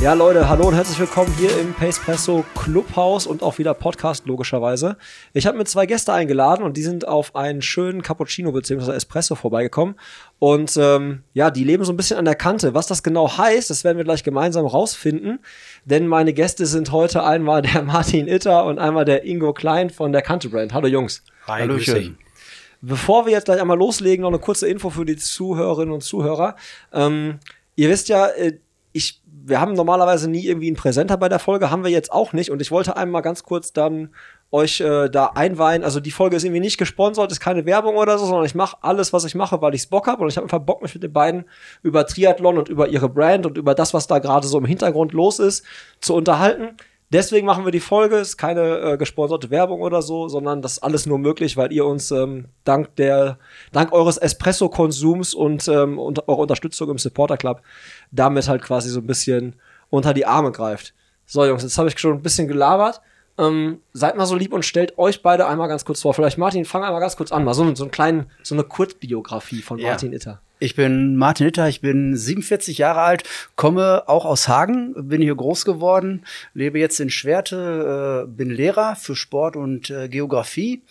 Ja, Leute, hallo und herzlich willkommen hier im Pacepresso Clubhaus und auch wieder Podcast, logischerweise. Ich habe mir zwei Gäste eingeladen und die sind auf einen schönen Cappuccino bzw. Espresso vorbeigekommen. Und ähm, ja, die leben so ein bisschen an der Kante. Was das genau heißt, das werden wir gleich gemeinsam rausfinden. Denn meine Gäste sind heute einmal der Martin Itter und einmal der Ingo Klein von der Kante Brand. Hallo Jungs. Hi, Hallöchen. Bevor wir jetzt gleich einmal loslegen, noch eine kurze Info für die Zuhörerinnen und Zuhörer. Ähm, ihr wisst ja, äh, ich wir haben normalerweise nie irgendwie einen Präsenter bei der Folge, haben wir jetzt auch nicht. Und ich wollte einmal ganz kurz dann euch äh, da einweihen. Also die Folge ist irgendwie nicht gesponsert, ist keine Werbung oder so, sondern ich mache alles, was ich mache, weil ich's Bock habe. Und ich habe einfach Bock, mich mit den beiden über Triathlon und über ihre Brand und über das, was da gerade so im Hintergrund los ist, zu unterhalten. Deswegen machen wir die Folge. Ist keine äh, gesponserte Werbung oder so, sondern das ist alles nur möglich, weil ihr uns ähm, dank der, dank eures Espresso-Konsums und, ähm, und eurer Unterstützung im Supporter Club damit halt quasi so ein bisschen unter die Arme greift. So, Jungs, jetzt habe ich schon ein bisschen gelabert. Ähm, seid mal so lieb und stellt euch beide einmal ganz kurz vor. Vielleicht Martin, fang einmal ganz kurz an, mal so, so einen kleinen, so eine Kurzbiografie von Ja. Martin Itter. Ich bin Martin Hitter, ich bin 47 Jahre alt, komme auch aus Hagen, bin hier groß geworden, lebe jetzt in Schwerte, äh, bin Lehrer für Sport und äh, Geografie,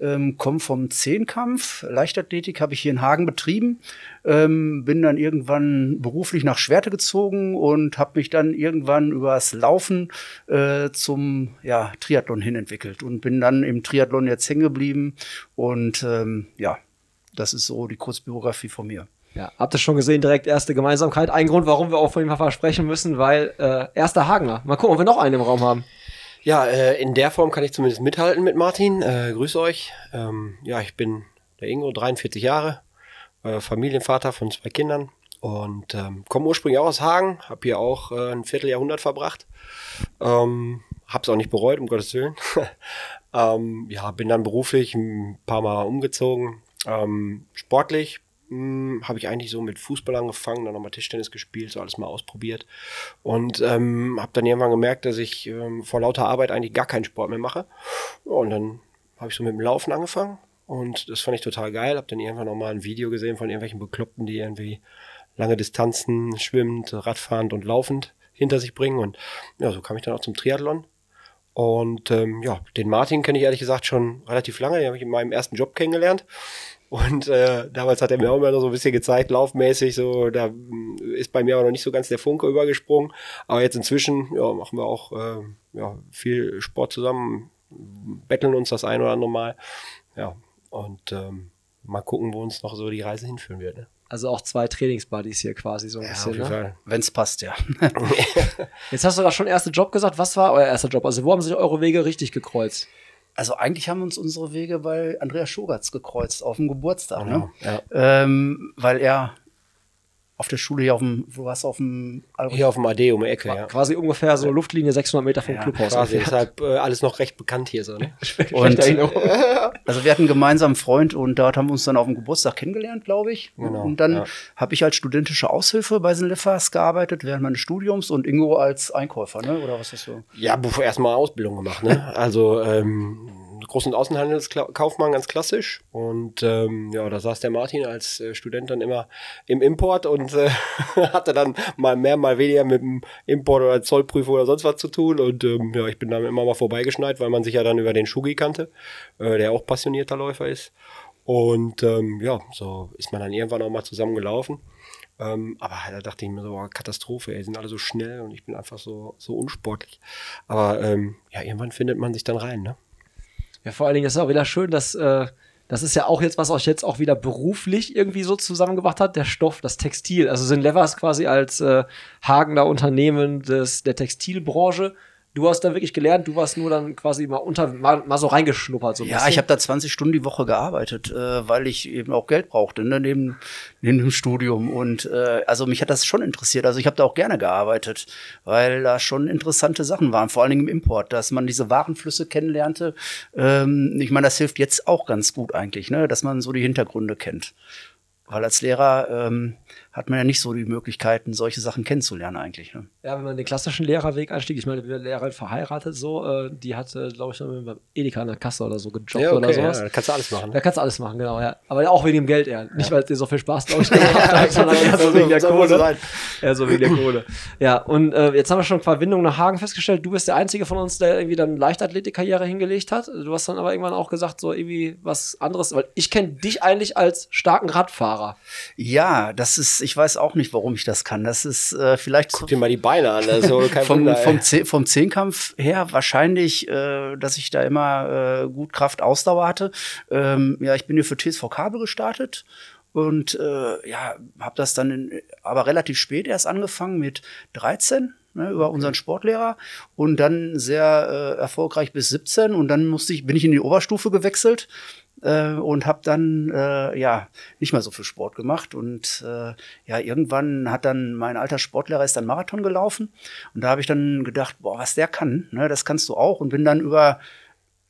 ähm, komme vom Zehnkampf, Leichtathletik habe ich hier in Hagen betrieben, ähm, bin dann irgendwann beruflich nach Schwerte gezogen und habe mich dann irgendwann übers Laufen äh, zum ja, Triathlon hin entwickelt und bin dann im Triathlon jetzt hängen geblieben und ähm, ja, das ist so die Kurzbiografie von mir. Ja, habt ihr schon gesehen, direkt erste Gemeinsamkeit. Ein Grund, warum wir auch von ihm versprechen müssen, weil äh, erster Hagener. Mal gucken, ob wir noch einen im Raum haben. Ja, äh, in der Form kann ich zumindest mithalten mit Martin. Äh, grüß euch. Ähm, ja, ich bin der Ingo, 43 Jahre, äh, Familienvater von zwei Kindern und ähm, komme ursprünglich auch aus Hagen, habe hier auch äh, ein Vierteljahrhundert verbracht. Ähm, hab's auch nicht bereut, um Gottes Willen. ähm, ja, bin dann beruflich ein paar Mal umgezogen. Ähm, sportlich habe ich eigentlich so mit Fußball angefangen, dann nochmal Tischtennis gespielt, so alles mal ausprobiert. Und ähm, habe dann irgendwann gemerkt, dass ich ähm, vor lauter Arbeit eigentlich gar keinen Sport mehr mache. Und dann habe ich so mit dem Laufen angefangen. Und das fand ich total geil. Habe dann irgendwann nochmal ein Video gesehen von irgendwelchen Bekloppten, die irgendwie lange Distanzen schwimmend, radfahrend und laufend hinter sich bringen. Und ja, so kam ich dann auch zum Triathlon. Und ähm, ja, den Martin kenne ich ehrlich gesagt schon relativ lange. Den habe ich in meinem ersten Job kennengelernt. Und äh, damals hat er mir auch immer noch so ein bisschen gezeigt, laufmäßig, so, da mm, ist bei mir aber noch nicht so ganz der Funke übergesprungen. Aber jetzt inzwischen ja, machen wir auch äh, ja, viel Sport zusammen, betteln uns das ein oder andere Mal. Ja, und ähm, mal gucken, wo uns noch so die Reise hinführen wird. Ne? Also auch zwei Trainingsbuddies hier quasi so ein bisschen. Ne? Fall. Wenn's passt, ja. Jetzt hast du da schon erster Job gesagt. Was war euer erster Job? Also wo haben sich eure Wege richtig gekreuzt? Also eigentlich haben uns unsere Wege bei Andreas Schogatz gekreuzt auf dem Geburtstag, ne? Ja. Ähm, weil er auf der Schule hier auf dem, wo warst du auf dem Albert? Hier auf dem AD um die Ecke, ja. Quasi ungefähr so Luftlinie 600 Meter vom Ja, Clubhaus. Quasi, deshalb äh, alles noch recht bekannt hier so, ne? Und, also wir hatten einen gemeinsamen Freund und dort haben wir uns dann auf dem Geburtstag kennengelernt, glaube ich. Genau, und dann ja. habe ich als studentische Aushilfe bei Senleffers gearbeitet während meines Studiums und Ingo als Einkäufer, ne? Oder was ist so? Ja, bevor erstmal Ausbildung gemacht, ne? Also ähm, Groß- und Außenhandelskaufmann ganz klassisch. Und ähm, ja, da saß der Martin als äh, Student dann immer im Import und äh, hatte dann mal mehr, mal weniger mit dem Import oder Zollprüfung oder sonst was zu tun. Und ähm, ja, ich bin dann immer mal vorbeigeschneit, weil man sich ja dann über den Schugi kannte, äh, der auch passionierter Läufer ist. Und ähm, ja, so ist man dann irgendwann auch mal zusammen gelaufen. Ähm, aber da dachte ich mir so, Katastrophe, ey, sind alle so schnell und ich bin einfach so, so unsportlich. Aber ähm, ja, irgendwann findet man sich dann rein, ne? Ja, vor allen Dingen ist es auch wieder schön, dass äh, das ist ja auch jetzt, was euch jetzt auch wieder beruflich irgendwie so zusammengebracht hat, der Stoff, das Textil. Also sind Levers quasi als äh, Hagener Unternehmen des, der Textilbranche du hast dann wirklich gelernt, du warst nur dann quasi mal unter, mal, mal so reingeschnuppert. So ein Ja, bisschen. ich habe da 20 Stunden die Woche gearbeitet, äh, weil ich eben auch Geld brauchte ne, neben, neben dem Studium. Und äh, also mich hat das schon interessiert. Also ich habe da auch gerne gearbeitet, weil da schon interessante Sachen waren, vor allen Dingen im Import, dass man diese Warenflüsse kennenlernte. Ähm, ich meine, das hilft jetzt auch ganz gut eigentlich, ne, dass man so die Hintergründe kennt. Weil als Lehrer ähm, hat man ja nicht so die Möglichkeiten, solche Sachen kennenzulernen eigentlich. Ne? Ja, wenn man den klassischen Lehrerweg einstieg, ich meine, die Lehrerin verheiratet so, äh, die hatte, glaube ich, beim Edeka an der Kasse oder so gejobbt Ja, oder okay, sowas. ja, da kannst du alles machen. Da kannst du alles machen, genau, ja. Aber auch wegen dem Geld eher. Nicht, weil es dir so viel Spaß, glaube ich, gemacht hat, sondern eher so wegen der Kohle. Ja, so wegen der Kohle. Ja, und äh, jetzt haben wir schon Verbindung nach Hagen festgestellt. Du bist der Einzige von uns, der irgendwie dann Leichtathletik-Karriere hingelegt hat. Du hast dann aber irgendwann auch gesagt, so irgendwie was anderes. Weil ich kenne dich eigentlich als starken Radfahrer. Ja, das ist, ich weiß auch nicht, warum ich das kann. Das ist äh, vielleicht Guck dir mal die Beine an, also kein vom, Wunder, vom, Zeh- vom Zehnkampf her wahrscheinlich, äh, dass ich da immer äh, gut Kraft, Ausdauer hatte. Ähm, ja, ich bin hier für TSV Kabel gestartet und äh, ja, habe das dann in, aber relativ spät erst angefangen mit 13 ne, über unseren Sportlehrer und dann sehr äh, erfolgreich bis 17 und dann musste ich bin ich in die Oberstufe gewechselt äh, und habe dann äh, ja nicht mehr so viel Sport gemacht. Und äh, ja irgendwann hat dann mein alter Sportlehrer ist dann Marathon gelaufen. Und da habe ich dann gedacht boah was der kann ne das kannst du auch. Und bin dann über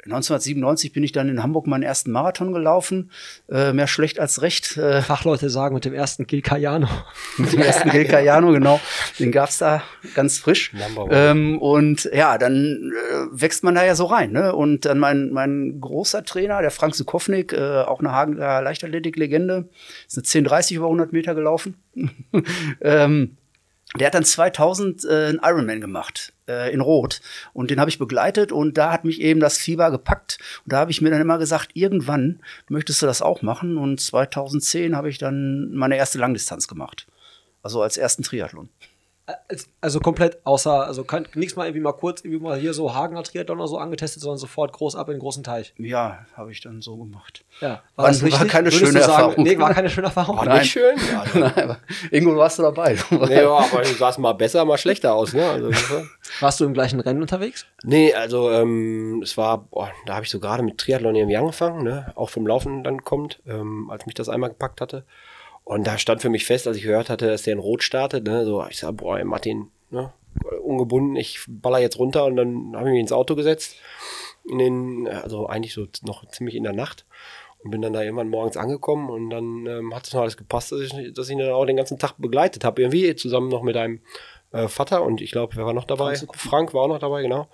1997 bin ich dann in Hamburg meinen ersten Marathon gelaufen äh, mehr schlecht als recht äh, Fachleute sagen mit dem ersten Gil Cayano. mit dem ersten Gil Cayano, genau. Den gab's da ganz frisch. Ähm, und ja, dann äh, wächst man da ja so rein. Ne? Und dann mein, mein großer Trainer, der Frank Sukownik, äh, auch eine Hagener Leichtathletik-Legende, ist eine 10,30 über 100 Meter gelaufen. ähm, der hat dann 2000 äh, einen Ironman gemacht äh, in Rot und den habe ich begleitet und da hat mich eben das Fieber gepackt und da habe ich mir dann immer gesagt, irgendwann möchtest du das auch machen und 2010 habe ich dann meine erste Langdistanz gemacht. Also als ersten Triathlon. Also komplett außer, also nichts mal irgendwie mal kurz, irgendwie mal hier so Hagener Triathlon oder so angetestet, sondern sofort groß ab in den großen Teich. Ja, habe ich dann so gemacht. Ja. War- war richtig? keine Würdest schöne sagen, Erfahrung. Nee, war keine schöne Erfahrung. War Nein. nicht schön? Ja, Nein, Ingo, warst du dabei? nee, ja, aber du sahst mal besser, mal schlechter aus, ne? Also, Warst du im gleichen Rennen unterwegs? nee, also ähm, es war, boah, da habe ich so gerade mit Triathlon irgendwie angefangen, ne? Auch vom Laufen dann kommt, ähm, als mich das einmal gepackt hatte. Und da stand für mich fest, als ich gehört hatte, dass der in Rot startet, ne? So, ich sag, boah, ey, Martin, ne? Ungebunden, ich baller jetzt runter und dann habe ich mich ins Auto gesetzt. In den, also eigentlich so noch ziemlich in der Nacht. Und bin dann da irgendwann morgens angekommen und dann ähm, hat es noch alles gepasst, dass ich, dass ich ihn dann auch den ganzen Tag begleitet habe. Irgendwie zusammen noch mit einem äh, Vater und ich glaube, wer war noch dabei? Frank, war auch noch dabei, genau.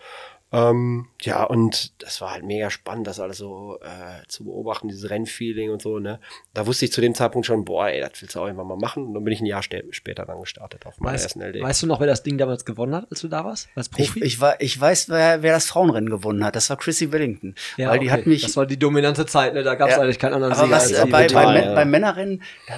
Ähm, ja, und das war halt mega spannend, das alles so äh, zu beobachten, dieses Rennfeeling und so, ne? Da wusste ich zu dem Zeitpunkt schon, boah, ey, das willst du auch irgendwann mal machen. Und dann bin ich ein Jahr später dann gestartet auf meiner Weißt, ersten LD. weißt du noch, wer das Ding damals gewonnen hat, als du da warst? Als Ich, Profi? ich, war, ich weiß, wer, wer das Frauenrennen gewonnen hat. Das war Chrissy Wellington. Ja, weil die okay. hat mich. Das war die dominante Zeit, ne? Da gab es Ja. eigentlich keinen anderen Aber Sieger was als äh, die bei, Total, bei, ja. Beim Männerrennen, da,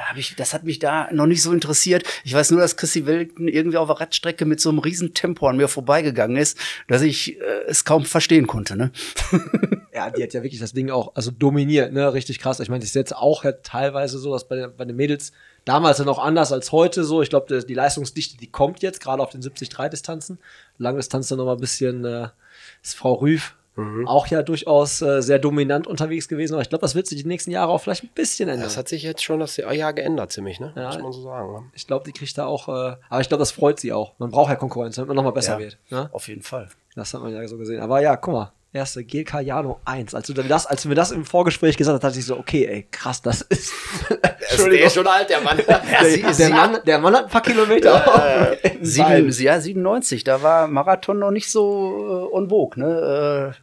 äh, hab ich, das hat mich da noch nicht so interessiert. Ich weiß nur, dass Chrissy Wellington irgendwie auf der Radstrecke mit so einem riesen Tempo an mir vorbeigegangen ist, dass ich äh, es kaum verstehen konnte. Ne? Ja, die hat ja wirklich das Ding auch also dominiert, ne? Richtig krass. Ich meine, ist jetzt auch ja teilweise so, dass bei, den- bei den Mädels damals ja noch anders als heute so. Ich glaube, die Leistungsdichte, die kommt jetzt, gerade auf den 70-3-Distanzen. Langdistanz dann noch mal ein bisschen, äh, ist Frau Rüff auch ja durchaus äh, sehr dominant unterwegs gewesen. Aber ich glaube, das wird sich die nächsten Jahre auch vielleicht ein bisschen ändern. das hat sich jetzt schon das Jahr geändert, ziemlich, ne? Ja. Muss man so sagen. Ne? ich glaube, die kriegt da auch, äh, aber ich glaube, das freut sie auch. Man braucht ja Konkurrenz, damit man noch mal besser Ja. wird. Ne? Auf jeden Fall. Das hat man ja so gesehen. Aber ja, guck mal. Erste GLK Jano 1. Als du dann das, als du mir das im Vorgespräch gesagt hast, dachte ich so, okay, ey, krass, das ist. Der ist schon alt, der Mann. der, der, Mann, der Mann hat ein paar Kilometer. Bein. Sieben, ja, 97, da war Marathon noch nicht so äh, on vogue. Ne?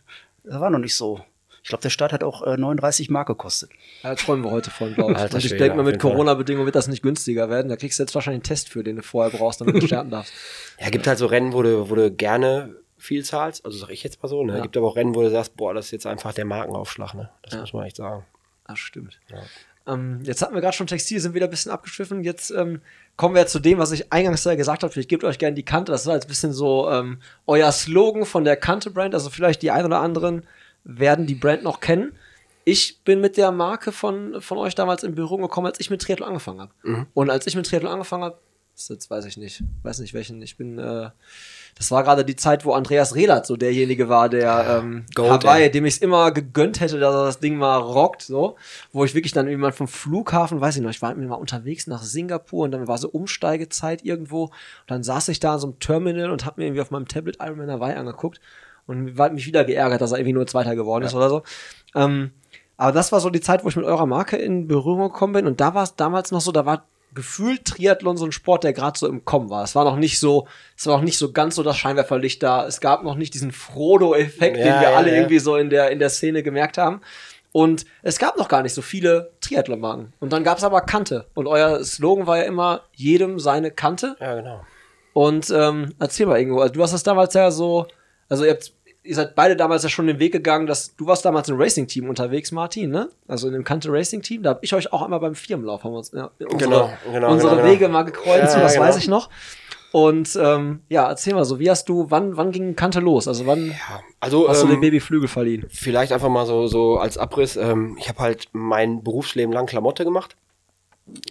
Äh, das war noch nicht so. Ich glaube, der Start hat auch äh, 39 Mark gekostet. Ja, da träumen wir heute von, glaube ich. Alter Und ich denke mal, mit. Corona-Bedingungen wird das nicht günstiger werden. Da kriegst du jetzt wahrscheinlich einen Test für, den du vorher brauchst, damit du starten darfst. Ja, gibt halt so Rennen, wo du, wo du gerne viel zahlst, also sag ich jetzt mal so, ne? Ja. Gibt aber auch Rennen, wo du sagst, boah, das ist jetzt einfach der Markenaufschlag, ne? Das Ja. muss man echt sagen. Das stimmt. Ähm, jetzt hatten wir gerade schon Textil, sind wieder ein bisschen abgeschwiffen. Jetzt ähm, kommen wir zu dem, was ich eingangs da gesagt habe. Ich gebe euch gerne die Kante. Das ist halt ein bisschen so ähm, euer Slogan von der Kante-Brand. Also vielleicht die ein oder anderen werden die Brand noch kennen. Ich bin mit der Marke von, von euch damals in Berührung gekommen, als ich mit Triathlon angefangen habe. Und als ich mit Triathlon angefangen habe, jetzt weiß ich nicht. Weiß nicht welchen. Ich bin, äh, das war gerade die Zeit, wo Andreas Rehlert so derjenige war, der ähm, Goat, Hawaii, ey. dem ich es immer gegönnt hätte, dass er das Ding mal rockt, so. Wo ich wirklich dann irgendwann vom Flughafen, weiß ich noch, ich war mal unterwegs nach Singapur und dann war so Umsteigezeit irgendwo. Und dann saß ich da in so einem Terminal und habe mir irgendwie auf meinem Tablet Ironman Hawaii angeguckt und war mich wieder geärgert, dass er irgendwie nur Zweiter geworden ist oder so. Ähm, aber das war so die Zeit, wo ich mit eurer Marke in Berührung gekommen bin. Und da war es damals noch so, da war gefühlt Triathlon so ein Sport, der gerade so im Kommen war. Es war noch nicht so, es war noch nicht so ganz so das Scheinwerferlicht da. Es gab noch nicht diesen Frodo-Effekt, den Ja, wir ja, alle ja. irgendwie so in der, in der Szene gemerkt haben. Und es gab noch gar nicht so viele Triathlon-Marken. Und dann gab es aber Kante. Und euer Slogan war ja immer, jedem seine Kante. Ja, genau. Und ähm, erzähl mal irgendwo, also du hast das damals ja so, also ihr, habt, ihr seid beide damals ja schon den Weg gegangen, dass du warst damals im Racing-Team unterwegs, Martin, ne? Also in dem Kante Racing-Team, da habe ich euch auch einmal beim Firmenlauf haben wir uns ja, unsere, Genau, genau, unsere genau, genau. Wege mal gekreuzt, Ja, das genau. weiß ich noch. Und ähm, ja, erzähl mal so, wie hast du, wann, wann ging Kante los? Also wann Ja, also hast du dem ähm, Baby Flügel verliehen? vielleicht einfach mal so, so als Abriss. Ähm, ich habe halt mein Berufsleben lang Klamotte gemacht.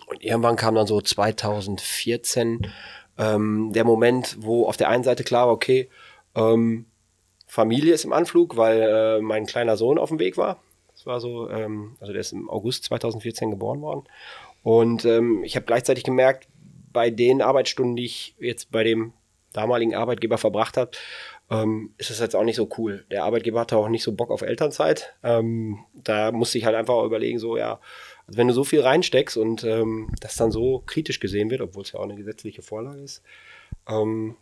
Und irgendwann kam dann so 2014 ähm, der Moment, wo auf der einen Seite klar war, okay, ähm, Familie ist im Anflug, weil äh, mein kleiner Sohn auf dem Weg war. Das war so, ähm, also der ist im August 2014 geboren worden. Und ähm, ich habe gleichzeitig gemerkt, bei den Arbeitsstunden, die ich jetzt bei dem damaligen Arbeitgeber verbracht habe, ähm, ist es jetzt auch nicht so cool. Der Arbeitgeber hatte auch nicht so Bock auf Elternzeit. Ähm, da musste ich halt einfach überlegen, so ja, also wenn du so viel reinsteckst und ähm, das dann so kritisch gesehen wird, obwohl es ja auch eine gesetzliche Vorlage ist, ähm,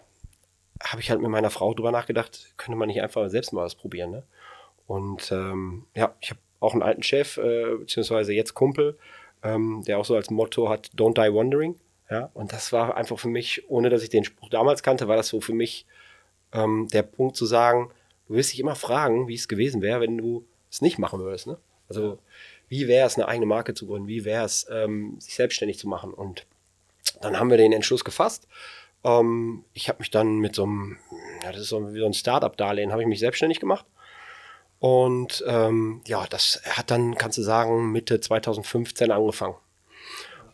habe ich halt mit meiner Frau drüber nachgedacht, könnte man nicht einfach selbst mal was probieren. Ne? Und ähm, ja, ich habe auch einen alten Chef, äh, beziehungsweise jetzt Kumpel, ähm, der auch so als Motto hat, Don't Die Wondering. Ja, und das war einfach für mich, ohne dass ich den Spruch damals kannte, war das so für mich ähm, der Punkt zu sagen, du wirst dich immer fragen, wie es gewesen wäre, wenn du es nicht machen würdest. Ne? Also wie wäre es, eine eigene Marke zu gründen? Wie wäre es, ähm, sich selbstständig zu machen? Und dann haben wir den Entschluss gefasst. Ähm, ich habe mich dann mit so einem, ja, das ist so wie so ein Startup-Darlehen, habe ich mich selbstständig gemacht. Und ähm, ja, das hat dann, kannst du sagen, Mitte 2015 angefangen.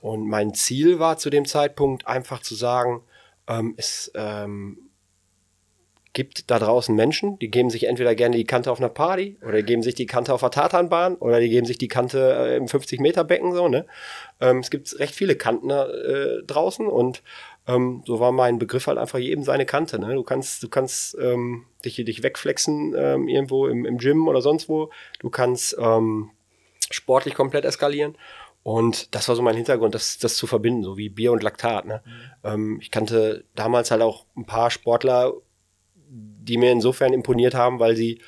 Und mein Ziel war zu dem Zeitpunkt einfach zu sagen, ähm, es ähm, gibt da draußen Menschen, die geben sich entweder gerne die Kante auf einer Party oder die geben sich die Kante auf der Tatanbahn oder die geben sich die Kante äh, im 50-Meter-Becken so, ne? Ähm, es gibt recht viele Kanten äh, draußen und ähm, so war mein Begriff halt einfach jedem seine Kante, ne? Du kannst, du kannst ähm, dich, dich wegflexen ähm, irgendwo im, im Gym oder sonst wo. Du kannst ähm, sportlich komplett eskalieren. Und das war so mein Hintergrund, das, das zu verbinden, so wie Bier und Laktat. Ne? Ähm, ich kannte damals halt auch ein paar Sportler, die mir insofern imponiert haben, weil sie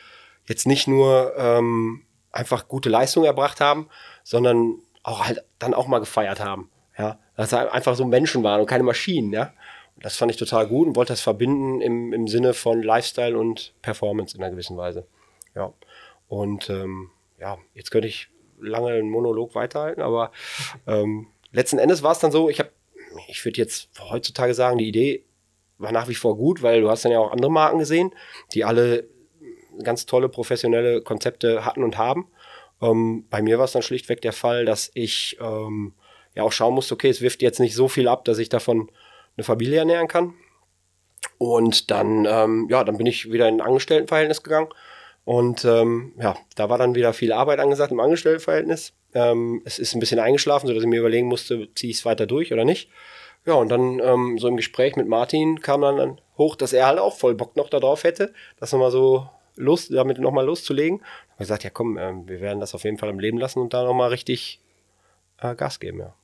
jetzt nicht nur ähm, einfach gute Leistung erbracht haben, sondern auch halt dann auch mal gefeiert haben. Ja, dass sie einfach so Menschen waren und keine Maschinen. Ja, und das fand ich total gut und wollte das verbinden im, im Sinne von Lifestyle und Performance in einer gewissen Weise. Ja, und ähm, ja, jetzt könnte ich lange einen Monolog weiterhalten, aber ähm, letzten Endes war es dann so, ich habe, ich würde jetzt heutzutage sagen, die Idee war nach wie vor gut, weil du hast dann ja auch andere Marken gesehen, die alle ganz tolle professionelle Konzepte hatten und haben. Ähm, bei mir war es dann schlichtweg der Fall, dass ich ähm, ja auch schauen musste, okay, es wirft jetzt nicht so viel ab, dass ich davon eine Familie ernähren kann. Und dann, ähm, ja, dann bin ich wieder in ein Angestelltenverhältnis gegangen. Und ähm, ja, da war dann wieder viel Arbeit angesagt im Angestelltenverhältnis. Ähm, es ist ein bisschen eingeschlafen, sodass ich mir überlegen musste, ziehe ich es weiter durch oder nicht. Ja, und dann ähm, so im Gespräch mit Martin kam dann, hoch, dass er halt auch voll Bock noch darauf hätte, das nochmal so Lust, damit nochmal loszulegen. Da habe ich gesagt, ja komm, ähm, wir werden das auf jeden Fall am Leben lassen und da nochmal richtig äh, Gas geben, ja.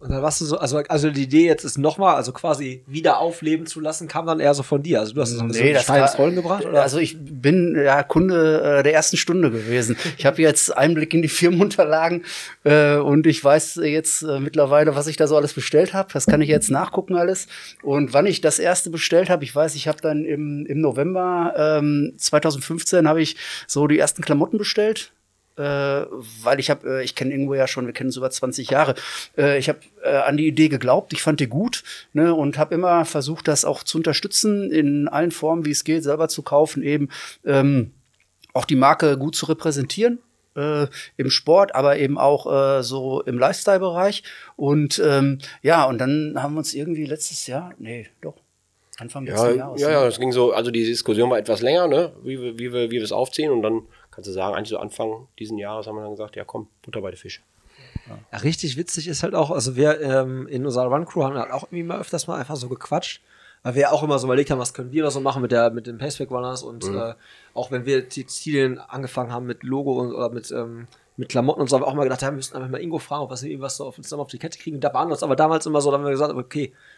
Und dann warst du so, also, also die Idee jetzt ist nochmal, also quasi wieder aufleben zu lassen, kam dann eher so von dir. Also du hast es Nee, so das Stein ins Rollen gebracht, oder? Also ich bin ja Kunde äh, der ersten Stunde gewesen. Ich habe jetzt Einblick in die Firmenunterlagen äh, und ich weiß jetzt äh, mittlerweile, was ich da so alles bestellt habe. Das kann ich jetzt nachgucken alles. Und wann ich das erste bestellt habe, ich weiß, ich habe dann im, im November ähm, 2015 habe ich so die ersten Klamotten bestellt äh, weil ich habe, äh, ich kenne Ingo ja schon, wir kennen uns über 20 Jahre. Äh, ich habe äh, an die Idee geglaubt, ich fand die gut ne, und habe immer versucht, das auch zu unterstützen in allen Formen, wie es geht, selber zu kaufen, eben ähm, auch die Marke gut zu repräsentieren. äh, im Sport, aber eben auch äh, so im Lifestyle-Bereich. Und ähm, ja, und dann haben wir uns irgendwie letztes Jahr, nee, doch, Anfang Ja, letzten Jahres. ja, ne? ja, das ging so, also die Diskussion war etwas länger, ne, wie wir, wie wir, wie wir es aufziehen und dann kannst du sagen, eigentlich so Anfang diesen Jahres haben wir dann gesagt, ja komm, Butter bei den Fische. Ja, richtig witzig ist halt auch, also wir ähm, in unserer Run-Crew haben halt auch irgendwie mal öfters mal einfach so gequatscht, weil wir ja auch immer so überlegt haben, was können wir da so machen mit, der, mit den Paceback-Runners und äh, auch wenn wir Textilien angefangen haben mit Logo und, oder mit, ähm, mit Klamotten und so, haben wir auch mal gedacht, ja, wir müssen einfach mal Ingo fragen, ob wir irgendwas so auf, zusammen auf die Kette kriegen. Da waren wir uns aber damals immer so, da haben wir gesagt, okay, ja,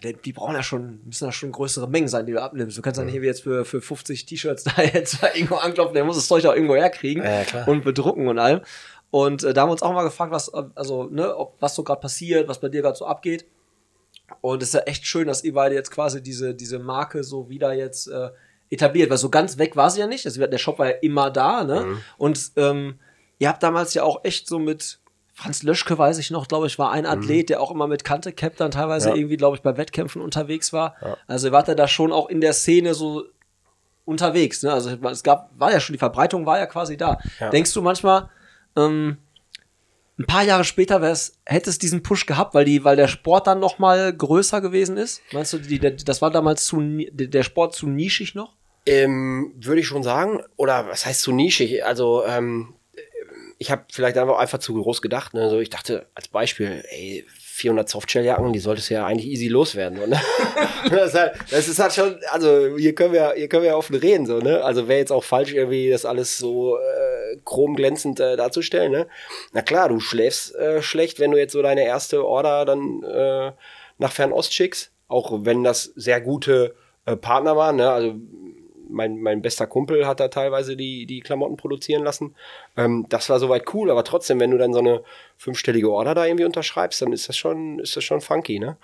die, brauchen ja schon, müssen ja schon größere Mengen sein, die du abnimmst. Du kannst ja nicht jetzt für, für 50 T-Shirts da jetzt irgendwo anklopfen, der muss das Zeug auch irgendwo herkriegen Ja, und bedrucken und allem. Und äh, da haben wir uns auch mal gefragt, was, also, ne, ob, was so gerade passiert, was bei dir gerade so abgeht. Und es ist ja echt schön, dass ihr beide jetzt quasi diese, diese Marke so wieder jetzt äh, etabliert, weil so ganz weg war sie ja nicht. Also, der Shop war ja immer da, ne? Mhm. Und ähm, ihr habt damals ja auch echt so mit Franz Löschke, weiß ich noch, glaube ich, war ein Athlet, der auch immer mit Kante Cap dann teilweise Mhm. Ja. irgendwie, glaube ich, bei Wettkämpfen unterwegs war. Also ihr wart ja da schon auch in der Szene so unterwegs, ne? Also es gab, war ja schon, die Verbreitung war ja quasi da. Ja. Denkst du manchmal, ähm, ein paar Jahre später wär's, hätte es diesen Push gehabt, weil die, weil der Sport dann noch mal größer gewesen ist? Meinst du, die, der, das war damals zu, der Sport zu nischig noch? Ähm, Würde ich schon sagen, oder was heißt zu nischig? Also, ähm, ich habe vielleicht einfach, einfach zu groß gedacht. Ne? So, ich dachte als Beispiel, ey, 400 Softshelljacken, die solltest du ja eigentlich easy loswerden. So, ne? das, ist halt, das ist halt schon, also hier können wir, hier können wir offen reden. So, ne? Also wäre jetzt auch falsch, irgendwie das alles so äh, chromglänzend äh, darzustellen. Ne? Na klar, du schläfst äh, schlecht, wenn du jetzt so deine erste Order dann äh, nach Fernost schickst. Auch wenn das sehr gute äh, Partner waren. Ne? Also mein, mein bester Kumpel hat da teilweise die, die Klamotten produzieren lassen. Ähm, das war soweit cool, aber trotzdem, wenn du dann so eine fünfstellige Order da irgendwie unterschreibst, dann ist das schon, ist das schon funky, ne?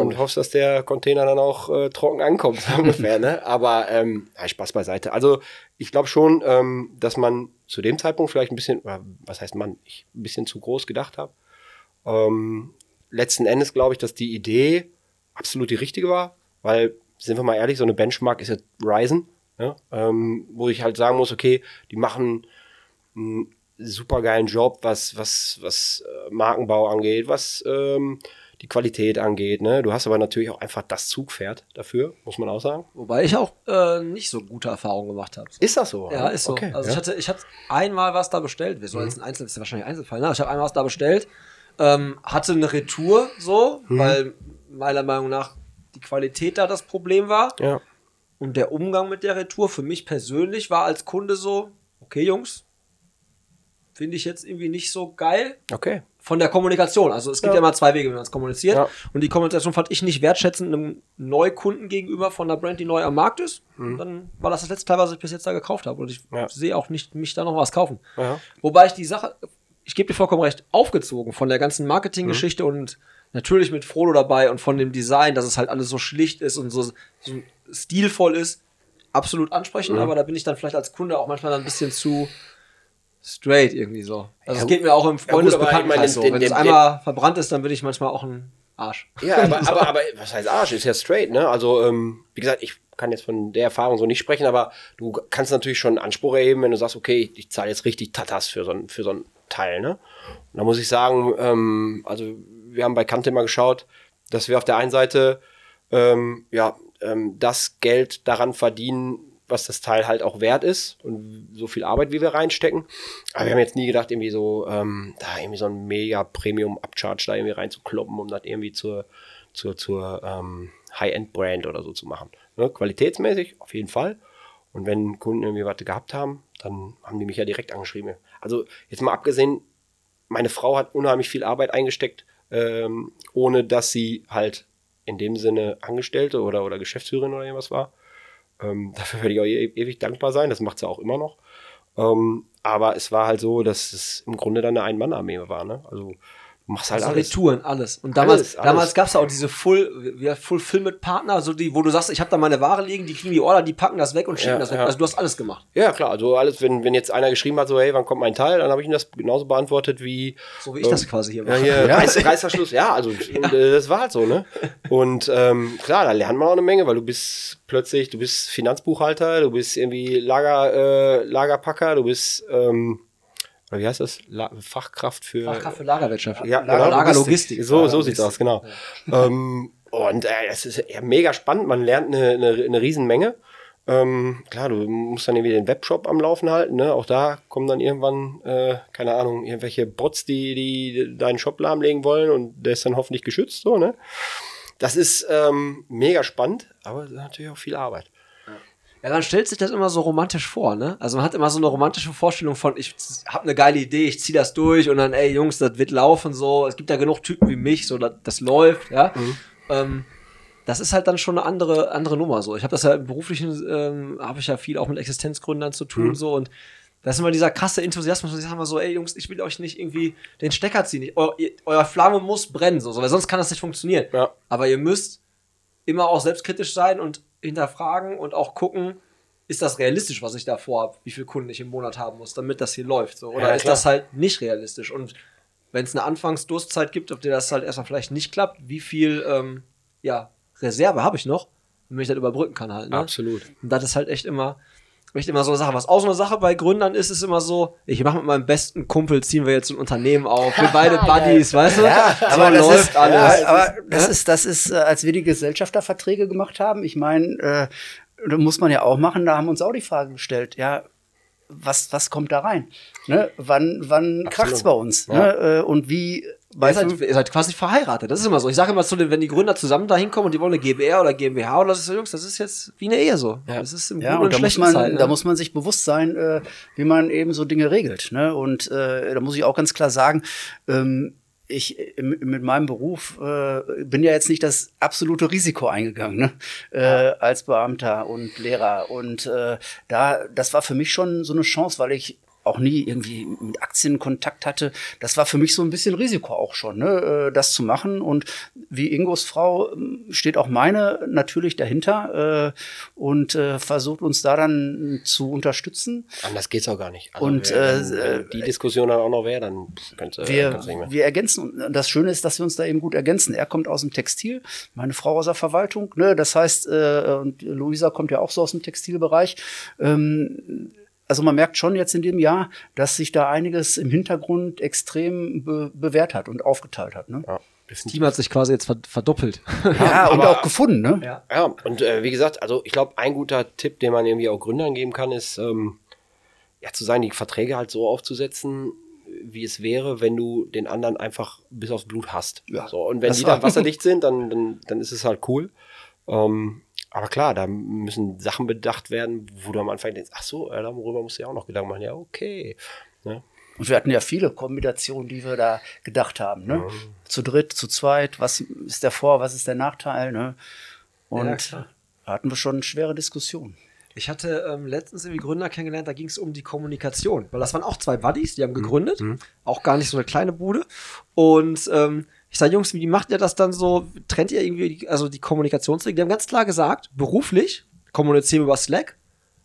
Und hoffst, dass der Container dann auch äh, trocken ankommt, so ungefähr, ne? Aber ähm, ja, Spaß beiseite. Also ich glaube schon, ähm, dass man zu dem Zeitpunkt vielleicht ein bisschen, oder was heißt man, ich ein bisschen zu groß gedacht habe. Ähm, letzten Endes glaube ich, dass die Idee absolut die richtige war, weil, sind wir mal ehrlich, so eine Benchmark ist ja Ryzen, ja? Ähm, wo ich halt sagen muss, okay, die machen einen super geilen Job, was, was, was äh, Markenbau angeht, was ähm, die Qualität angeht. Ne? Du hast aber natürlich auch einfach das Zugpferd dafür, muss man auch sagen. Wobei ich auch äh, nicht so gute Erfahrungen gemacht habe. Ist das so? Ja, ist so. Okay, also ja. ich hatte, ich hatte einmal was da bestellt. Wir sollen jetzt ein Einzel, ist ja wahrscheinlich Einzelfall, ne? Ich habe einmal was da bestellt, ähm, hatte eine Retour so, Mhm. weil meiner Meinung nach die Qualität da das Problem war. ja. Und der Umgang mit der Retour für mich persönlich war als Kunde so, okay, Jungs, finde ich jetzt irgendwie nicht so geil Okay. von der Kommunikation. Also es gibt ja, Ja. immer zwei Wege, wie man es kommuniziert. Ja. Und die Kommunikation fand ich nicht wertschätzend einem Neukunden gegenüber von einer Brand, die neu am Markt ist. Dann war das das letzte Teil, was ich bis jetzt da gekauft habe. Und ich Mhm. Ja. sehe auch nicht, mich da noch was kaufen. Wobei ich die Sache, ich gebe dir vollkommen recht, aufgezogen von der ganzen Marketinggeschichte Mhm. und natürlich mit Frodo dabei und von dem Design, dass es halt alles so schlicht ist und so, so stilvoll ist, absolut ansprechend, Mhm. aber da bin ich dann vielleicht als Kunde auch manchmal dann ein bisschen zu straight irgendwie so. Also Ja, es geht mir auch im ja, ich Freundesbekanntenkreis meine, so. Wenn es einmal verbrannt ist, dann bin ich manchmal auch ein Arsch. Ja, aber, aber, aber was heißt Arsch? Ist ja straight, ne? Also, ähm, wie gesagt, ich kann jetzt von der Erfahrung so nicht sprechen, aber du kannst natürlich schon einen Anspruch erheben, wenn du sagst, okay, ich zahle jetzt richtig Tatas für so ein, für so ein Teil, ne? Und da muss ich sagen, ähm, also wir haben bei Kante mal geschaut, dass wir auf der einen Seite ähm, ja, ähm, das Geld daran verdienen, was das Teil halt auch wert ist und so viel Arbeit, wie wir reinstecken. Aber wir haben jetzt nie gedacht, irgendwie so, ähm, da irgendwie so ein mega Premium-Upcharge da irgendwie reinzukloppen, um das irgendwie zur, zur, zur ähm, High-End-Brand oder so zu machen. Ne? Qualitätsmäßig auf jeden Fall. Und wenn Kunden irgendwie was gehabt haben, dann haben die mich ja direkt angeschrieben. Also jetzt mal abgesehen, meine Frau hat unheimlich viel Arbeit eingesteckt, ähm, ohne dass sie halt in dem Sinne Angestellte oder, oder Geschäftsführerin oder irgendwas war. Ähm, dafür werde ich auch e ewig dankbar sein. Das macht sie auch immer noch. Ähm, aber es war halt so, dass es im Grunde dann eine Ein-Mann-Armee war. Ne? Also machst halt Also alles. Retouren, alles. Und damals, Alles, alles. damals gab es auch diese Full, wie, Fulfillment-Partner, so die, wo du sagst, ich habe da meine Ware liegen, die kriegen die Order, die packen das weg und schicken Ja, das weg. ja. Also du hast alles gemacht. Ja, klar. Also alles, wenn, wenn jetzt einer geschrieben hat, so, hey, wann kommt mein Teil, dann habe ich ihm das genauso beantwortet wie. So wie ich das quasi hier Ja, mache. hier, Reiß, Reißverschluss, ja, also und, äh, das war halt so, ne? Und ähm, klar, da lernt man auch eine Menge, weil du bist plötzlich, du bist Finanzbuchhalter, du bist irgendwie Lager, äh, Lagerpacker, du bist ähm, oder wie heißt das? La Fachkraft für. Fachkraft für Lagerwirtschaft. Ja, Lager. Lagerlogistik. So, so sieht's aus, genau. Ähm, und äh, es ist ja mega spannend. Man lernt eine, eine, eine Riesenmenge. Ähm, klar, du musst dann irgendwie den Webshop am Laufen halten. Ne? Auch da kommen dann irgendwann, äh, keine Ahnung, irgendwelche Bots, die, die deinen Shop lahmlegen wollen und der ist dann hoffentlich geschützt. So, ne? Das ist ähm, mega spannend, aber natürlich auch viel Arbeit. Ja, man stellt sich das immer so romantisch vor, ne? Also man hat immer so eine romantische Vorstellung von, ich habe eine geile Idee, ich zieh das durch und dann, ey Jungs, das wird laufen so. Es gibt ja genug Typen wie mich, so das, das läuft, ja. Ähm, das ist halt dann schon eine andere andere Nummer so. Ich habe das ja im beruflichen, ähm, habe ich ja viel auch mit Existenzgründern zu tun so und das ist immer dieser krasse Enthusiasmus, und ich sag mal so, ey Jungs, ich will euch nicht irgendwie den Stecker ziehen. Ich, eu, ihr, euer Flamme muss brennen, so, so, weil sonst kann das nicht funktionieren. Ja. Aber ihr müsst immer auch selbstkritisch sein und hinterfragen und auch gucken, ist das realistisch, was ich da vorhabe, wie viele Kunden ich im Monat haben muss, damit das hier läuft. So. Oder Ja, ist das halt nicht realistisch? Und wenn es eine Anfangsdurszeit gibt, ob dir das halt erstmal vielleicht nicht klappt, wie viel ähm, ja, Reserve habe ich noch, damit ich das überbrücken kann halt. Ne? Absolut. Und das ist halt echt immer, echt immer so eine Sache. Was auch so eine Sache bei Gründern ist, ist immer so, ich mache mit meinem besten Kumpel, ziehen wir jetzt ein Unternehmen auf, wir beide Buddies, weißt du? Ja, so aber das läuft ist, alles. Ja, aber das ist, das ist, äh, als wir die Gesellschafterverträge gemacht haben, ich meine, äh, da muss man ja auch machen, da haben wir uns auch die Frage gestellt, ja, was, was kommt da rein? Ne? Wann, wann kracht's bei uns? Ne? Äh, Und wie, Ihr weißt seid, du, ihr seid quasi verheiratet. Das ist immer so. Ich sage immer zu den, wenn die Gründer zusammen da hinkommen und die wollen eine GbR oder GmbH oder so, Jungs, das ist jetzt wie eine Ehe so. Das ist im Ja, Guten und da muss, schlechten man, Zeiten, ne? da muss man sich bewusst sein, äh, wie man eben so Dinge regelt. Ne? Und äh, da muss ich auch ganz klar sagen, ähm, ich mit meinem Beruf äh, bin ja jetzt nicht das absolute Risiko eingegangen, ne? äh, als Beamter und Lehrer. Und äh, da, das war für mich schon so eine Chance, weil ich auch nie irgendwie mit Aktien Kontakt hatte. Das war für mich so ein bisschen Risiko auch schon, ne, äh, das zu machen. Und wie Ingos Frau ähm, steht auch meine natürlich dahinter äh, und äh, versucht uns da dann zu unterstützen. Anders geht's auch gar nicht. Also Und, äh, äh, die Diskussion dann auch noch wäre, dann könnte Wir, nicht mehr. wir ergänzen, und das Schöne ist, dass wir uns da eben gut ergänzen. Er kommt aus dem Textil, meine Frau aus der Verwaltung. Ne? Das heißt, äh, und Luisa kommt ja auch so aus dem Textilbereich. Ähm, also man merkt schon jetzt in dem Jahr, dass sich da einiges im Hintergrund extrem be bewährt hat und aufgeteilt hat. Ne? Ja, das Team hat sich quasi jetzt ver- verdoppelt. Ja, und aber- auch gefunden. Ne? Ja. Ja, und äh, wie gesagt, also ich glaube, ein guter Tipp, den man irgendwie auch Gründern geben kann, ist, ähm, ja, zu sagen, die Verträge halt so aufzusetzen, wie es wäre, wenn du den anderen einfach bis aufs Blut hast. Ja, so, und wenn das die dann wasserdicht sind, dann, dann, dann ist es halt cool. Ähm, aber klar, da müssen Sachen bedacht werden, wo du am Anfang denkst, ach so, äh, darüber musst du ja auch noch Gedanken machen. Ja, okay. Ne? Und wir hatten ja viele Kombinationen, die wir da gedacht haben. Ne? Zu dritt, zu zweit, was ist der Vor-, was ist der Nachteil? Ne? Ja, Und da hatten wir schon schwere Diskussionen. Ich hatte ähm, letztens irgendwie Gründer kennengelernt, da ging es um die Kommunikation. Weil das waren auch zwei Buddies, die haben gegründet. Auch gar nicht so eine kleine Bude. Und ähm, ich sage, Jungs, wie macht ihr das dann so? Trennt ihr irgendwie, die, also die Kommunikationsregeln? Die haben ganz klar gesagt, beruflich kommunizieren wir über Slack.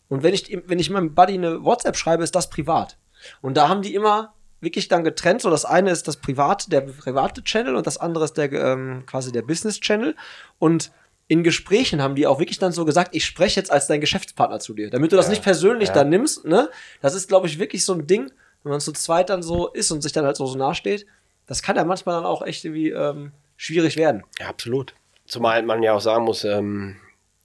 Und wenn ich, wenn ich meinem Buddy eine WhatsApp schreibe, ist das privat. Und da haben die immer wirklich dann getrennt. So, das eine ist das private, der private Channel und das andere ist der ähm, quasi der Business Channel. Und in Gesprächen haben die auch wirklich dann so gesagt, ich spreche jetzt als dein Geschäftspartner zu dir, damit du das nicht persönlich dann nimmst. Ne? Das ist, glaube ich, wirklich so ein Ding, wenn man zu zweit dann so ist und sich dann halt so, so nahe steht. Das kann ja manchmal dann auch echt irgendwie ähm, schwierig werden. Ja, absolut. Zumal man ja auch sagen muss, ähm,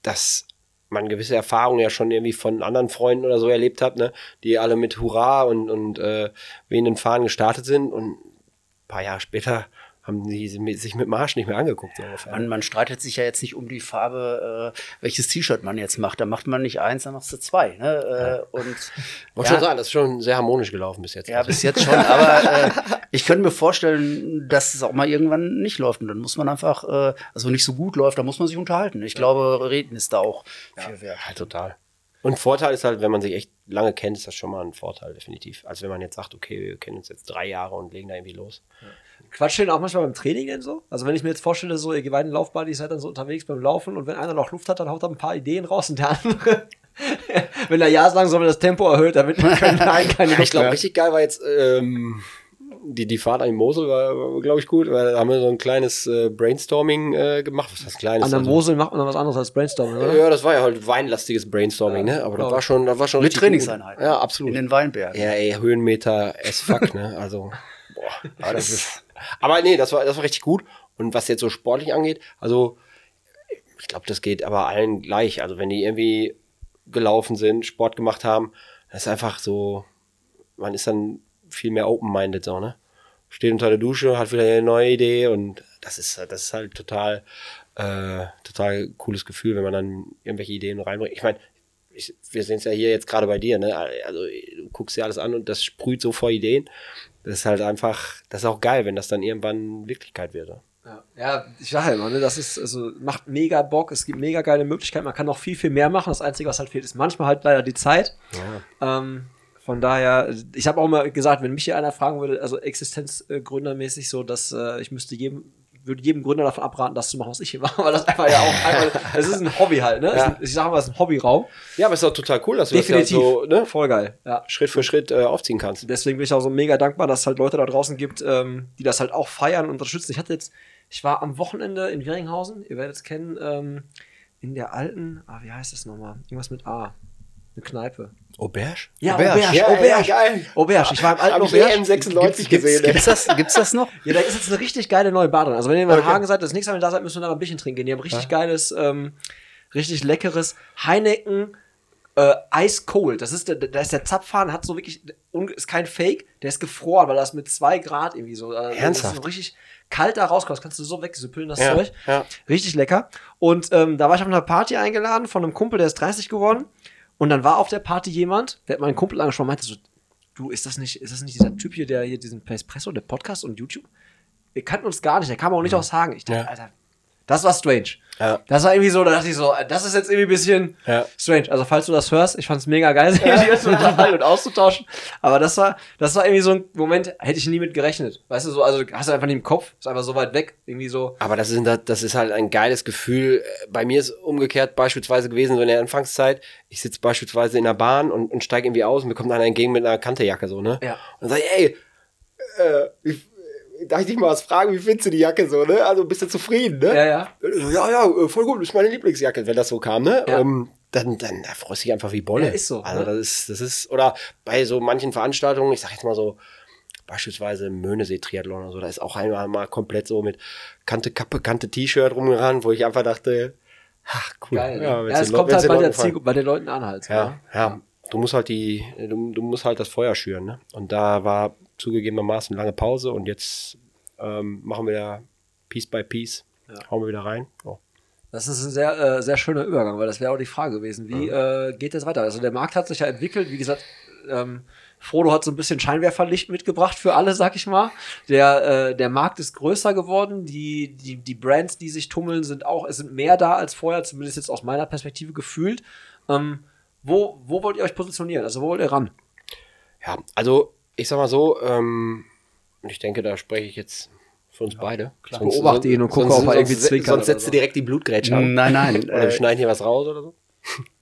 dass man gewisse Erfahrungen ja schon irgendwie von anderen Freunden oder so erlebt hat, ne? die alle mit Hurra und, und äh, wehenden Fahnen gestartet sind und ein paar Jahre später haben die sich mit Marsch nicht mehr angeguckt. So. Man, man streitet sich ja jetzt nicht um die Farbe, äh, welches T-Shirt man jetzt macht. Da macht man nicht eins, dann machst du zwei. Ne? Äh, und Wollte ja, schon sagen, das ist schon sehr harmonisch gelaufen bis jetzt. ja, bis jetzt schon. Aber äh, ich könnte mir vorstellen, dass es auch mal irgendwann nicht läuft. Und dann muss man einfach, äh, also nicht so gut läuft, da muss man sich unterhalten. Ich glaube, reden ist da auch viel wert. Halt total. Und Vorteil ist halt, wenn man sich echt lange kennt, ist das schon mal ein Vorteil, definitiv. Als wenn man jetzt sagt, okay, wir kennen uns jetzt drei Jahre und legen da irgendwie los. Quatsch den auch manchmal beim Training denn so? Also wenn ich mir jetzt vorstelle, so ihr beiden Laufbuddies seid dann so unterwegs beim Laufen und wenn einer noch Luft hat, dann haut er ein paar Ideen raus und der andere, wenn er Ja sagen soll, wenn das Tempo erhöht, damit wir können nein, keine Luft Ich glaube, richtig geil war jetzt ähm, die, die Fahrt an die Mosel war, glaube ich, gut, weil da haben wir so ein kleines äh, Brainstorming äh, gemacht. Was heißt kleines? An der Also- Mosel macht man noch was anderes als Brainstorming, oder? Ja, das war ja halt weinlastiges Brainstorming, ne? Aber das war schon, das war schon Mit Trainingseinheiten. Gut. Ja, In absolut. den Weinbergen. Ja, ey, Höhenmeter as fuck, ne? Also, boah, ja, das ist. Aber nee, das war, das war richtig gut. Und was jetzt so sportlich angeht, also, ich glaube, das geht aber allen gleich. Also, wenn die irgendwie gelaufen sind, Sport gemacht haben, das ist einfach so, man ist dann viel mehr open-minded, so, ne? Steht unter der Dusche, hat wieder eine neue Idee und das ist, das ist halt total, äh, total cooles Gefühl, wenn man dann irgendwelche Ideen reinbringt. Ich meine, ich, wir sehen es ja hier jetzt gerade bei dir, ne? Also du guckst dir alles an und das sprüht so vor Ideen. Das ist halt einfach, das ist auch geil, wenn das dann irgendwann Wirklichkeit wird. ne? Ja, ja ich sage ja immer, ne, das ist, also, macht mega Bock, es gibt mega geile Möglichkeiten, man kann noch viel, viel mehr machen. Das Einzige, was halt fehlt, ist manchmal halt leider die Zeit. Ähm, von daher, ich habe auch mal gesagt, wenn mich hier einer fragen würde, also existenzgründermäßig so, dass äh, ich müsste jedem, würde jedem Gründer davon abraten, das zu machen, was ich hier mache, weil das einfach ja auch einfach, es ist ein Hobby halt, ne? Ist ein- Ich sage mal, es ist ein Hobbyraum. Ja, aber es ist auch total cool, dass du Definitiv. das ja so ne, Voll geil. Ja. Schritt für Schritt äh, aufziehen kannst. Deswegen bin ich auch so mega dankbar, dass es halt Leute da draußen gibt, ähm, die das halt auch feiern und unterstützen. Ich hatte jetzt, ich war am Wochenende in Wieringhausen, ihr werdet es kennen, ähm, in der alten, ah, wie heißt das nochmal? Irgendwas mit A. Eine Kneipe. Auberge? Ja, Auberge. Auberge, Ja, Auberge. ja, geil. Auberge. Ich war im alten Hab ich Auberge. EM96 gesehen. Gibt's das, gibt's das noch? Ja, da ist jetzt eine richtig geile neue Bar drin. Also wenn ihr mal in Okay. Hagen seid, das nächste Mal, wenn ihr da seid, müssen wir da ein bisschen trinken gehen. Die haben richtig geiles, ähm, richtig leckeres Heineken äh, Ice Cold. Das ist der, da ist der Zapfhahn, hat so wirklich, ist kein Fake, der ist gefroren, weil das mit zwei Grad irgendwie so. Äh, Ernsthaft? So richtig kalt da rauskommt. Das kannst du so wegsüppeln, das Ja, Zeug. ja. Richtig lecker. Und ähm, da war ich auf einer Party eingeladen von einem Kumpel, der ist 30 geworden. Und dann war auf der Party jemand, der hat meinen Kumpel angesprochen und meinte so, du, ist das nicht, ist das nicht dieser Typ hier, der hier diesen Espresso, der Podcast und YouTube? Wir kannten uns gar nicht, der kam auch nicht aus Hagen. Ich dachte, Ja. Alter, das war strange. Ja. Das war irgendwie so, da dachte ich so, das ist jetzt irgendwie ein bisschen Ja. strange. Also falls du das hörst, ich fand es mega geil, sich hier zu unterhalten und auszutauschen. Aber das war, das war irgendwie so ein Moment, hätte ich nie mit gerechnet. Weißt du, so, also hast du einfach nicht im Kopf, ist einfach so weit weg, irgendwie so. Aber das ist, das ist halt ein geiles Gefühl. Bei mir ist umgekehrt beispielsweise gewesen, so in der Anfangszeit, ich sitze beispielsweise in der Bahn und, und steige irgendwie aus und mir kommt einer entgegen mit einer Kantejacke so, ne? Ja. Und dann sag ich, ey, äh, wie, darf ich dich mal was fragen, wie findest du die Jacke so, ne? Also bist du zufrieden, ne? Ja, ja. So, Ja, ja, äh, voll gut, ist meine Lieblingsjacke, wenn das so kam, ne? Ja. Ähm, dann, dann da freust du dich einfach wie Bolle. Ja, ist so, Also ne? das ist, das ist, oder bei so manchen Veranstaltungen, ich sag jetzt mal so, beispielsweise Möhnesee-Triathlon oder so, da ist auch einmal mal komplett so mit Kante Kappe, Kante T-Shirt rumgerannt, wo ich einfach dachte, ach cool. Geil. ne? Ja, Ja, es kommt halt bei, der. Zielgruppe, bei den Leuten an halt. Ja, ne? ja. Du musst halt die, du, du musst halt das Feuer schüren, ne? Und da war zugegebenermaßen lange Pause und jetzt ähm, machen wir da Piece by Piece, hauen wir wieder rein. Oh. Das ist ein sehr, äh, sehr schöner Übergang, weil das wäre auch die Frage gewesen. Wie äh, geht das weiter? Also der Markt hat sich ja entwickelt, wie gesagt, ähm, Frodo hat so ein bisschen Scheinwerferlicht mitgebracht für alle, sag ich mal. Der, äh, der Markt ist größer geworden, die, die, die Brands, die sich tummeln, sind auch, es sind mehr da als vorher, zumindest jetzt aus meiner Perspektive gefühlt. Ähm, wo, wo wollt ihr euch positionieren? Also wo wollt ihr ran? Ja, also ich sag mal so, ähm, und ich denke, da spreche ich jetzt für uns beide. klar. Beobachte ihn und gucke, ob er irgendwie zwinkert Sonst setzt so. du direkt die Blutgrätsche an. Nein, nein. Oder wir äh, schneiden hier was raus oder so.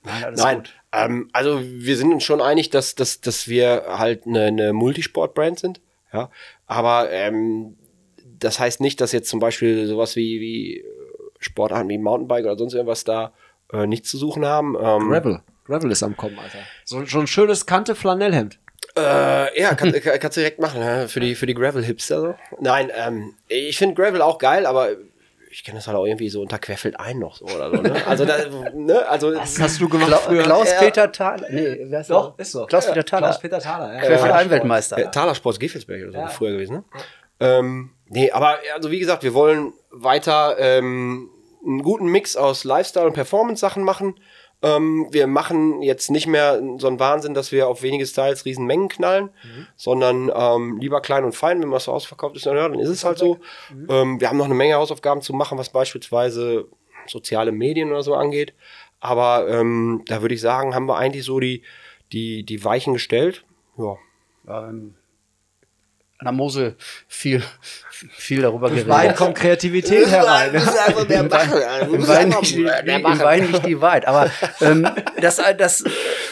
nein, Nein, gut. ähm, also wir sind uns schon einig, dass, dass, dass wir halt eine, eine Multisport-Brand sind. Ja, aber ähm, das heißt nicht, dass jetzt zum Beispiel sowas wie, wie äh, Sportarten wie Mountainbike oder sonst irgendwas da äh, nichts zu suchen haben. Ähm, Gravel. Gravel ist am Kommen, Alter. So, so ein schönes Kante-Flanellhemd. Äh, ja, kann, kann, kannst du direkt machen, ja, für die, für die Gravel-Hipster so. Nein, ähm, ich finde Gravel auch geil, aber ich kenne das halt auch irgendwie so unter Querfeld ein noch so oder so, ne? Also, da, ne? Also, Was hast du gemacht Kla früher? Klaus-Peter Thaler. Nee, wer ist Doch, ist so. Klaus-Peter Thaler. Klaus-Peter Thaler, ja. Querfeld Ja. Ein-Weltmeister. äh, Talersports Gefelsberg oder so Ja. früher gewesen, ne? Ähm, nee, aber also wie gesagt, wir wollen weiter ähm, einen guten Mix aus Lifestyle und Performance-Sachen machen. Ähm, wir machen jetzt nicht mehr so einen Wahnsinn, dass wir auf wenige Styles riesen Mengen knallen, sondern ähm, lieber klein und fein, wenn was so ausverkauft ist, dann, ja, dann ist es halt so. Ähm, wir haben noch eine Menge Hausaufgaben zu machen, was beispielsweise soziale Medien oder so angeht. Aber ähm, da würde ich sagen, haben wir eigentlich so die, die, die Weichen gestellt. Ja. An der Mosel viel, viel darüber geredet. Wein kommt Kreativität herein. Das ist einfach der Bachel. Im Wein, nicht, die- im Wein nicht die Wahrheit. Aber ähm, das, das,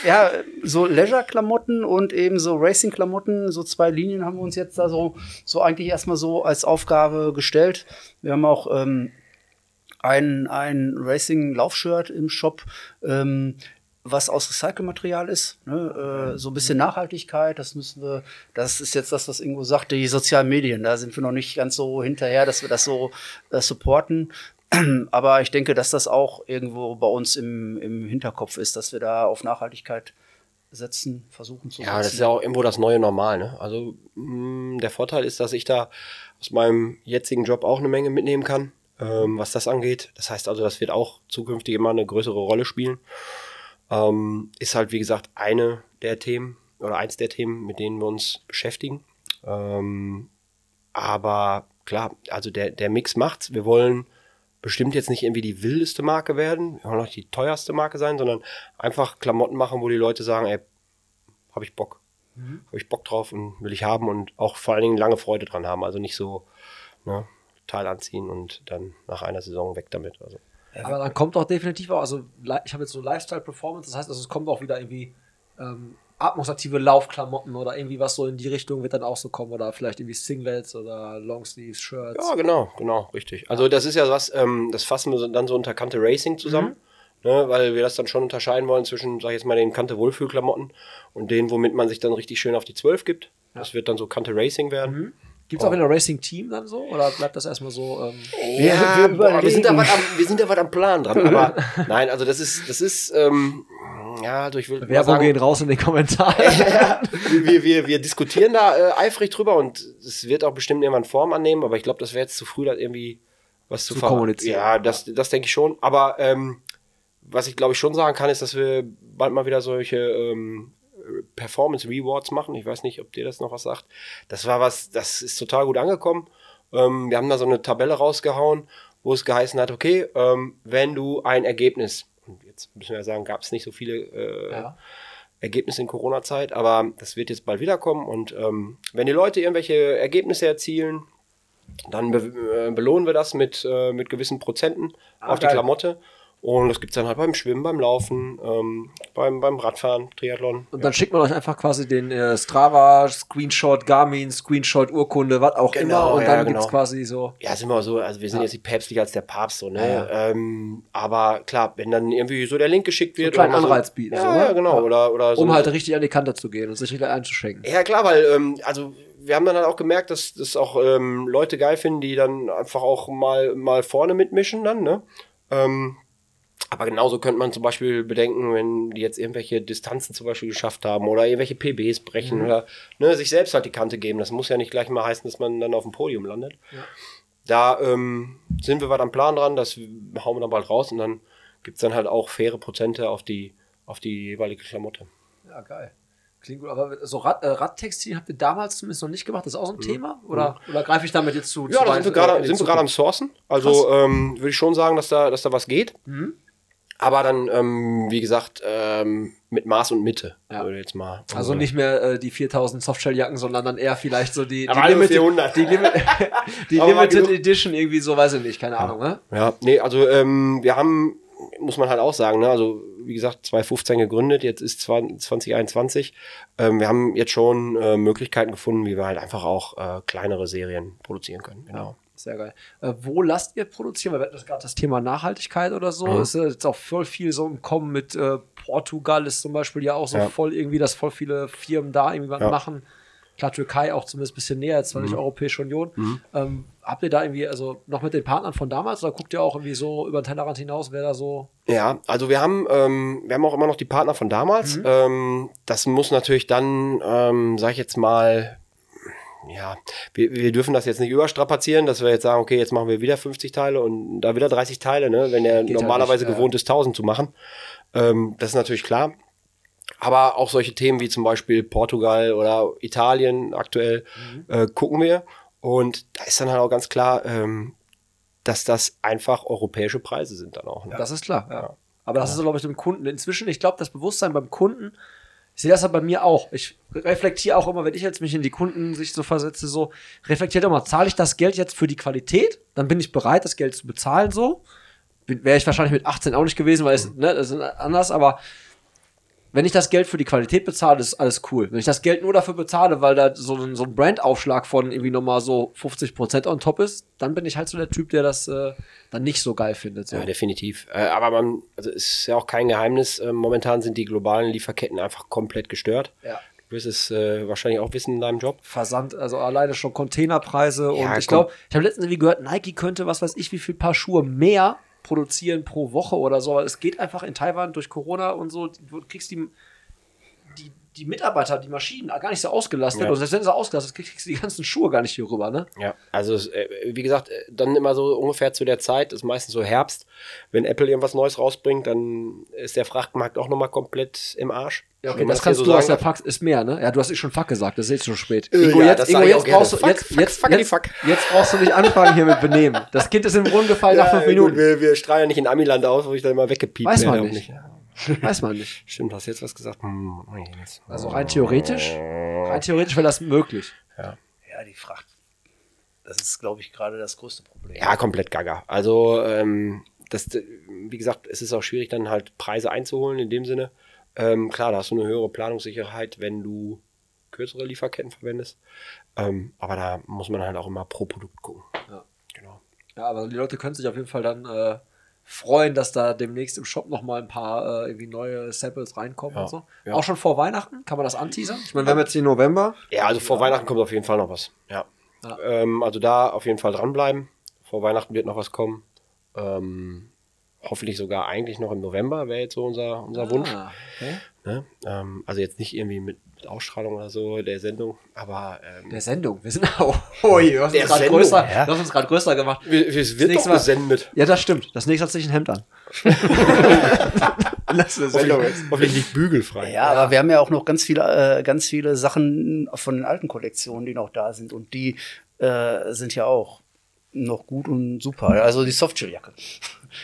ja, so Leisure-Klamotten und eben so Racing-Klamotten, so zwei Linien haben wir uns jetzt da so, so eigentlich erstmal so als Aufgabe gestellt. Wir haben auch ähm, ein, ein Racing-Laufshirt im Shop, ähm, was aus Recycelmaterial ist. Ne? Äh, so ein bisschen Nachhaltigkeit, das müssen wir, das ist jetzt das, was Ingo sagte, die sozialen Medien, da sind wir noch nicht ganz so hinterher, dass wir das so äh, supporten. Aber ich denke, dass das auch irgendwo bei uns im, im Hinterkopf ist, dass wir da auf Nachhaltigkeit setzen, versuchen zu Ja, das ist setzen. ja auch irgendwo das neue Normal. Ne? Also mh, der Vorteil ist, dass ich da aus meinem jetzigen Job auch eine Menge mitnehmen kann, ähm, was das angeht. Das heißt also, das wird auch zukünftig immer eine größere Rolle spielen. Ähm, ist halt, wie gesagt, eine der Themen oder eins der Themen, mit denen wir uns beschäftigen. Ähm, aber klar, also der, der Mix macht's. Wir wollen bestimmt jetzt nicht irgendwie die wildeste Marke werden, wir wollen auch nicht die teuerste Marke sein, sondern einfach Klamotten machen, wo die Leute sagen, ey, habe ich Bock. Habe ich Bock drauf und will ich haben und auch vor allen Dingen lange Freude dran haben. Also nicht so ne, Teil anziehen und dann nach einer Saison weg damit. Also. Aber dann kommt doch definitiv auch, also ich habe jetzt so Lifestyle Performance, das heißt, also es kommt auch wieder irgendwie ähm, atmosaktive Laufklamotten oder irgendwie was so in die Richtung wird dann auch so kommen oder vielleicht irgendwie Singlets oder Longsleeves, Shirts. Ja, genau, genau, richtig. Also das ist ja was, ähm, das fassen wir dann so unter Kante Racing zusammen, ne, weil wir das dann schon unterscheiden wollen zwischen, sag ich jetzt mal, den Kante Wohlfühlklamotten und denen, womit man sich dann richtig schön auf die 12 gibt. Das wird dann so Kante Racing werden. Gibt es auch wieder ein Racing-Team dann so oder bleibt das erstmal so? Ähm, Ja, wir boah, wir, sind da was am, wir sind da was am Plan dran. Aber nein, also das ist, das ist, ähm, ja, also will mal Werbung sagen, gehen raus in die Kommentare. wir, wir, wir diskutieren da äh, eifrig drüber und es wird auch bestimmt irgendwann Form annehmen, aber ich glaube, das wäre jetzt zu früh, da irgendwie was zu, Zu ver- kommunizieren. Ja, das, das denke ich schon. Aber ähm, was ich glaube ich schon sagen kann, ist, dass wir bald mal wieder solche ähm, Performance Rewards machen. Ich weiß nicht, ob dir das noch was sagt. Das war was, das ist total gut angekommen. Ähm, wir haben da so eine Tabelle rausgehauen, wo es geheißen hat, okay, ähm, wenn du ein Ergebnis, und jetzt müssen wir ja sagen, gab es nicht so viele äh, Ja. Ergebnisse in Corona-Zeit, aber das wird jetzt bald wiederkommen. Und ähm, wenn die Leute irgendwelche Ergebnisse erzielen, dann be äh, belohnen wir das mit, äh, mit gewissen Prozenten auf die geil. Klamotte. Und das gibt es dann halt beim Schwimmen, beim Laufen, ähm, beim, beim Radfahren, Triathlon. Und dann schickt man euch einfach quasi den äh, Strava, Screenshot, Garmin, Screenshot, Urkunde, was auch Genau, immer. Und ja, dann genau. gibt's quasi so. Ja, sind wir so, also wir sind jetzt nicht päpstlicher als der Papst, so, ne? Ja, ja. Ähm, aber klar, wenn dann irgendwie so der Link geschickt wird. kleinen oder mal Anreiz bieten, Ja, so, ne? ja, genau. Ja. Oder, oder so Um halt richtig an die Kante zu gehen und sich richtig einzuschenken. Ja, klar, weil, ähm, also wir haben dann halt auch gemerkt, dass das auch ähm, Leute geil finden, die dann einfach auch mal, mal vorne mitmischen dann, ne? Ähm, aber genauso könnte man zum Beispiel bedenken, wenn die jetzt irgendwelche Distanzen zum Beispiel geschafft haben oder irgendwelche PBs brechen oder ne, sich selbst halt die Kante geben. Das muss ja nicht gleich mal heißen, dass man dann auf dem Podium landet. Da ähm, sind wir was am Plan dran, das hauen wir dann bald raus und dann gibt's dann halt auch faire Prozente auf die, auf die jeweilige Klamotte. Ja, geil. Klingt gut. Aber so Rad, äh, Radtextil habt ihr damals zumindest noch nicht gemacht. Das ist auch so ein Thema? Oder, oder greife ich damit jetzt zu? Mhm. Ja, zu da sind wir gerade am? Sourcen. Also ähm, würde ich schon sagen, dass da, dass da was geht. Mhm. Aber dann, ähm, wie gesagt, ähm, mit Maß und Mitte. Ja. Würde jetzt mal. Also nicht mehr äh, die 4000 Softshell-Jacken, sondern dann eher vielleicht so die, die, Limited, 400. die, Limi die Limited. Edition irgendwie so, weiß ich nicht, keine Ahnung, ne? Ja, nee, also ähm, wir haben, muss man halt auch sagen, ne, also wie gesagt, 2015 gegründet, jetzt ist 20, 2021. Ähm, wir haben jetzt schon äh, Möglichkeiten gefunden, wie wir halt einfach auch äh, kleinere Serien produzieren können. Genau. Sehr geil. Äh, wo lasst ihr produzieren? Weil wir hatten das gerade das Thema Nachhaltigkeit oder so. Mhm. Ist jetzt auch voll viel so im Kommen mit äh, Portugal ist zum Beispiel ja auch so Ja. voll irgendwie, dass voll viele Firmen da irgendwie was Ja. Mhm. machen. Klar, Türkei auch zumindest ein bisschen näher, jetzt zwar nicht Europäische Union. Ähm, habt ihr da irgendwie, also noch mit den Partnern von damals oder guckt ihr auch irgendwie so über den Tellerrand hinaus, wer da so. Ja, also wir haben, ähm, wir haben auch immer noch die Partner von damals. Ähm, das muss natürlich dann, ähm, sag ich jetzt mal, ja, wir, wir dürfen das jetzt nicht überstrapazieren, dass wir jetzt sagen, okay, jetzt machen wir wieder 50 Teile und da wieder 30 Teile, ne, wenn er Geht halt normalerweise nicht, ja. gewohnt ist, 1000 zu machen. Ähm, das ist natürlich klar. Aber auch solche Themen wie zum Beispiel Portugal oder Italien aktuell äh, gucken wir. Und da ist dann halt auch ganz klar, ähm, dass das einfach europäische Preise sind dann auch. Ne? Das ist klar, ja. Aber das ist, glaube ich, dem Kunden inzwischen, ich glaube, das Bewusstsein beim Kunden Ich sehe das ja bei mir auch. Ich reflektiere auch immer, wenn ich jetzt mich in die Kunden sich so versetze, so reflektiert immer, zahle ich das Geld jetzt für die Qualität? Dann bin ich bereit, das Geld zu bezahlen, so. Wäre ich wahrscheinlich mit 18 auch nicht gewesen, weil es, ne, das ist anders, aber wenn ich das Geld für die Qualität bezahle, ist alles cool. Wenn ich das Geld nur dafür bezahle, weil da so ein, so ein Brandaufschlag von irgendwie nochmal so 50% on top ist, dann bin ich halt so der Typ, der das äh, dann nicht so geil findet. So. Ja, definitiv. Äh, aber man, also ist ja auch kein Geheimnis, äh, momentan sind die globalen Lieferketten einfach komplett gestört. Ja. Du wirst es äh, wahrscheinlich auch wissen in deinem Job. Versand, also alleine schon Containerpreise Ja, und ich glaube, ich habe letztens irgendwie gehört, Nike könnte, was weiß ich, wie viel Paar Schuhe mehr produzieren pro Woche oder so. Es geht einfach in Taiwan durch Corona und so, du kriegst die, die, Mitarbeiter, die Maschinen gar nicht so ausgelastet. Ja. Und selbst wenn sie ausgelastet kriegst du die ganzen Schuhe gar nicht hier rüber, ne? Ja, also äh, wie gesagt, äh, dann immer so ungefähr zu der Zeit, ist meistens so Herbst, wenn Apple irgendwas Neues rausbringt, dann ist der Frachtmarkt auch nochmal komplett im Arsch. Ja, okay, das kannst hier du so aus der sagen Fax ist mehr, ne? Ja, du hast eh schon Fuck gesagt, das ist jetzt schon spät. Äh, Ingo, ja, jetzt, Ingo, brauchst du, Fuck, jetzt, fuck, jetzt, fuckity jetzt, fuck. jetzt brauchst du nicht anfangen hier mit Benehmen. Das Kind ist im Brunnen gefallen nach fünf Ja, Minuten. Gut, wir, wir strahlen ja nicht in Amiland aus, wo ich dann immer weggepiept Weiß man werde, auch nicht. Weiß man nicht. Stimmt, hast du jetzt was gesagt? Hm, jetzt- Also rein theoretisch, rein theoretisch wäre das möglich. Ja, die Fracht. Das ist, glaube ich, gerade das größte Problem. Ja, komplett gaga. Also, ähm, das, wie gesagt, es ist auch schwierig, dann halt Preise einzuholen in dem Sinne. Ähm, klar, da hast du eine höhere Planungssicherheit, wenn du kürzere Lieferketten verwendest. Ähm, aber da muss man halt auch immer pro Produkt gucken. Ja. Genau. Ja, aber die Leute können sich auf jeden Fall dann äh, freuen, dass da demnächst im Shop noch mal ein paar äh, irgendwie neue Samples reinkommen Ja, und so. ja. Auch schon vor Weihnachten? Kann man das anteasern? Ich meine, wir haben jetzt hier November. Ja, also vor Weihnachten kommt auf jeden Fall noch was. Ja. Ja. Ähm, also da auf jeden Fall dranbleiben. Vor Weihnachten wird noch was kommen. Ähm, hoffentlich sogar eigentlich noch im November, wäre jetzt so unser, unser Wunsch. Ah, okay. Ne? Ähm, also jetzt nicht irgendwie mit Ausstrahlung oder so der Sendung, aber ähm, Der Sendung. Wir sind auch. Oh, je, du hast uns gerade Sendung, größer, ja. du hast uns gerade größer gemacht. wir, wir, es wird doch Mal- gesendet. Ja, das stimmt. Das nächste hat sich ein Hemd an. das ist Hoffentlich, hoffentlich nicht bügelfrei. Ja, aber wir haben ja auch noch ganz viele, äh, ganz viele Sachen von den alten Kollektionen, die noch da sind. Und die äh, sind ja auch noch gut und super. Also die Softshelljacke.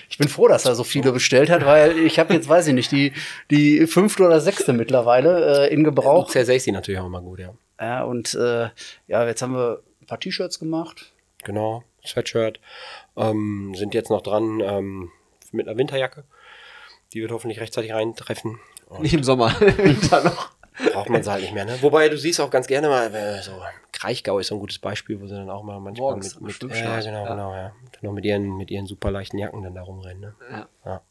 Ich bin froh, dass er so viele bestellt hat, weil ich habe jetzt, weiß ich nicht, die, die fünfte oder sechste mittlerweile äh, in Gebrauch. zersägst sie natürlich auch immer gut, ja. Ja, und äh, ja, jetzt haben wir ein paar T-Shirts gemacht. Genau, Sweatshirt. Ähm, sind jetzt noch dran ähm, mit einer Winterjacke. Die wird hoffentlich rechtzeitig reintreffen. Und Nicht im Sommer, im Winter noch. Braucht man sie halt nicht mehr, ne? Wobei du siehst auch ganz gerne mal, äh, so Kraichgau ist so ein gutes Beispiel, wo sie dann auch mal manchmal Morgens mit, mit ja, genau, ja. genau, ja. Dann noch mit ihren, mit ihren super leichten Jacken dann da rumrennen, ne? Ja. Ja.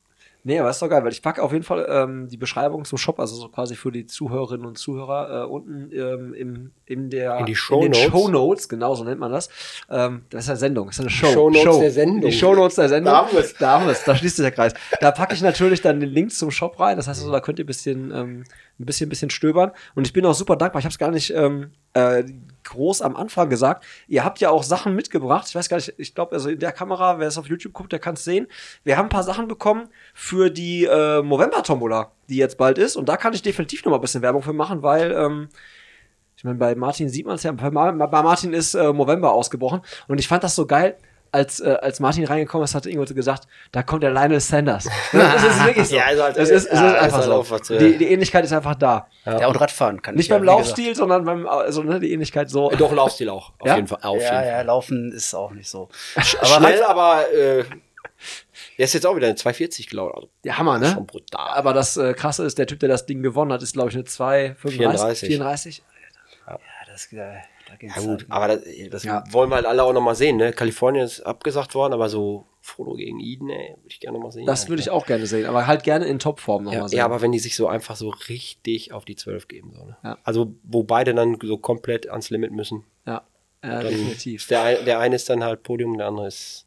Nee, aber ist doch geil, weil ich packe auf jeden Fall ähm, die Beschreibung zum Shop, also so quasi für die Zuhörerinnen und Zuhörer, äh, unten ähm, im, in der In die den Shownotes. Shownotes, genau so nennt man das. Ähm, das ist ja Sendung, das ist eine Show. Shownotes Show. der Sendung. Die Shownotes der Sendung. Da haben wir's. Da haben wir's, da schließt sich der Kreis. Da packe ich natürlich dann den Link zum Shop rein, das heißt also, da könnt ihr ein bisschen, ähm, ein bisschen, bisschen stöbern. Und ich bin auch super dankbar, ich habe es gar nicht ähm, äh, groß am Anfang gesagt. Ihr habt ja auch Sachen mitgebracht. Ich weiß gar nicht, ich glaube, also in der Kamera, wer es auf YouTube guckt, der kann es sehen. Wir haben ein paar Sachen bekommen für die äh, Movember-Tombola, die jetzt bald ist. Und da kann ich definitiv noch mal ein bisschen Werbung für machen, weil ähm, ich meine, bei Martin sieht man es ja, bei, Ma bei Martin ist äh, Movember ausgebrochen. Und ich fand das so geil. Als, äh, als Martin reingekommen ist, hat Ingo gesagt, da kommt der Lionel Sanders. Das ist wirklich so. Ja, also halt- es ist, es ja, ist einfach halt so. die, die Ähnlichkeit ist einfach da. Ja, und Radfahren kann Nicht ich ja, beim gesagt. Laufstil, sondern beim, also ne, die Ähnlichkeit so. Doch, Laufstil auch. Auf Ja? jeden Fall. Auf jeden Ja, Fall. ja, Laufen ist auch nicht so. Schnell, aber äh, der ist jetzt auch wieder eine 240, glaube ich. Also, Der Hammer, ne? Schon brutal. Aber das äh, Krasse ist, der Typ, der das Ding gewonnen hat, ist, glaube ich, eine 235. 34. 34. Ja, das, äh, da geht's Ja gut, halt. aber das, das Ja. wollen wir halt alle auch nochmal sehen. Ne? Kalifornien ist abgesagt worden, aber so Frodo gegen Eden, ey, würde ich gerne nochmal sehen. Das würde ich auch gerne sehen, aber halt gerne in Topform nochmal ja, sehen. ja, aber wenn die sich so einfach so richtig auf die 12 geben. So, ne? Ja. Also wo beide dann so komplett ans Limit müssen. ja, ja definitiv. der, der eine ist dann halt Podium, der andere ist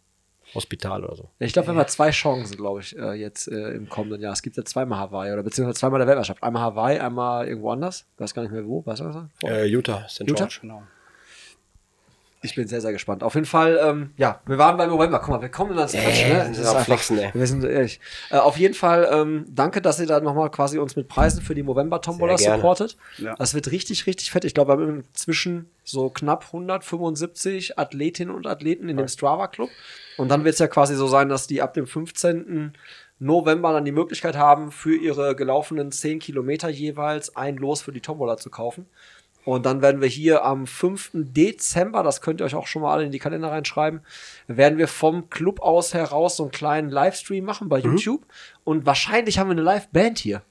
Hospital oder so. Ich glaube, wir haben ja zwei Chancen, glaube ich, äh, jetzt äh, im kommenden Jahr. Es gibt ja zweimal Hawaii oder beziehungsweise zweimal der Weltmeisterschaft. Einmal Hawaii, einmal irgendwo anders. Ich weiß gar nicht mehr wo. Weißt du was? Äh, Utah, St. Utah? George. Genau. Ich bin sehr, sehr gespannt. Auf jeden Fall, ähm, ja, wir waren beim November. Guck mal, wir kommen ins Quatschen, ne? wir Das sind ist einfach- Flexen, ey. Wir sind ehrlich. Äh, auf jeden Fall, ähm, danke, dass ihr da nochmal quasi uns mit Preisen für die November-Tombola supportet. Ja. Das wird richtig, richtig fett. Ich glaube, wir haben inzwischen so knapp 175 Athletinnen und Athleten in dem Strava-Club. Und dann wird es ja quasi so sein, dass die ab dem 15. November dann die Möglichkeit haben, für ihre gelaufenen 10 Kilometer jeweils ein Los für die Tombola zu kaufen. Und dann werden wir hier am 5. Dezember, das könnt ihr euch auch schon mal alle in die Kalender reinschreiben, werden wir vom Club aus heraus so einen kleinen Livestream machen bei YouTube. Und wahrscheinlich haben wir eine Live-Band hier.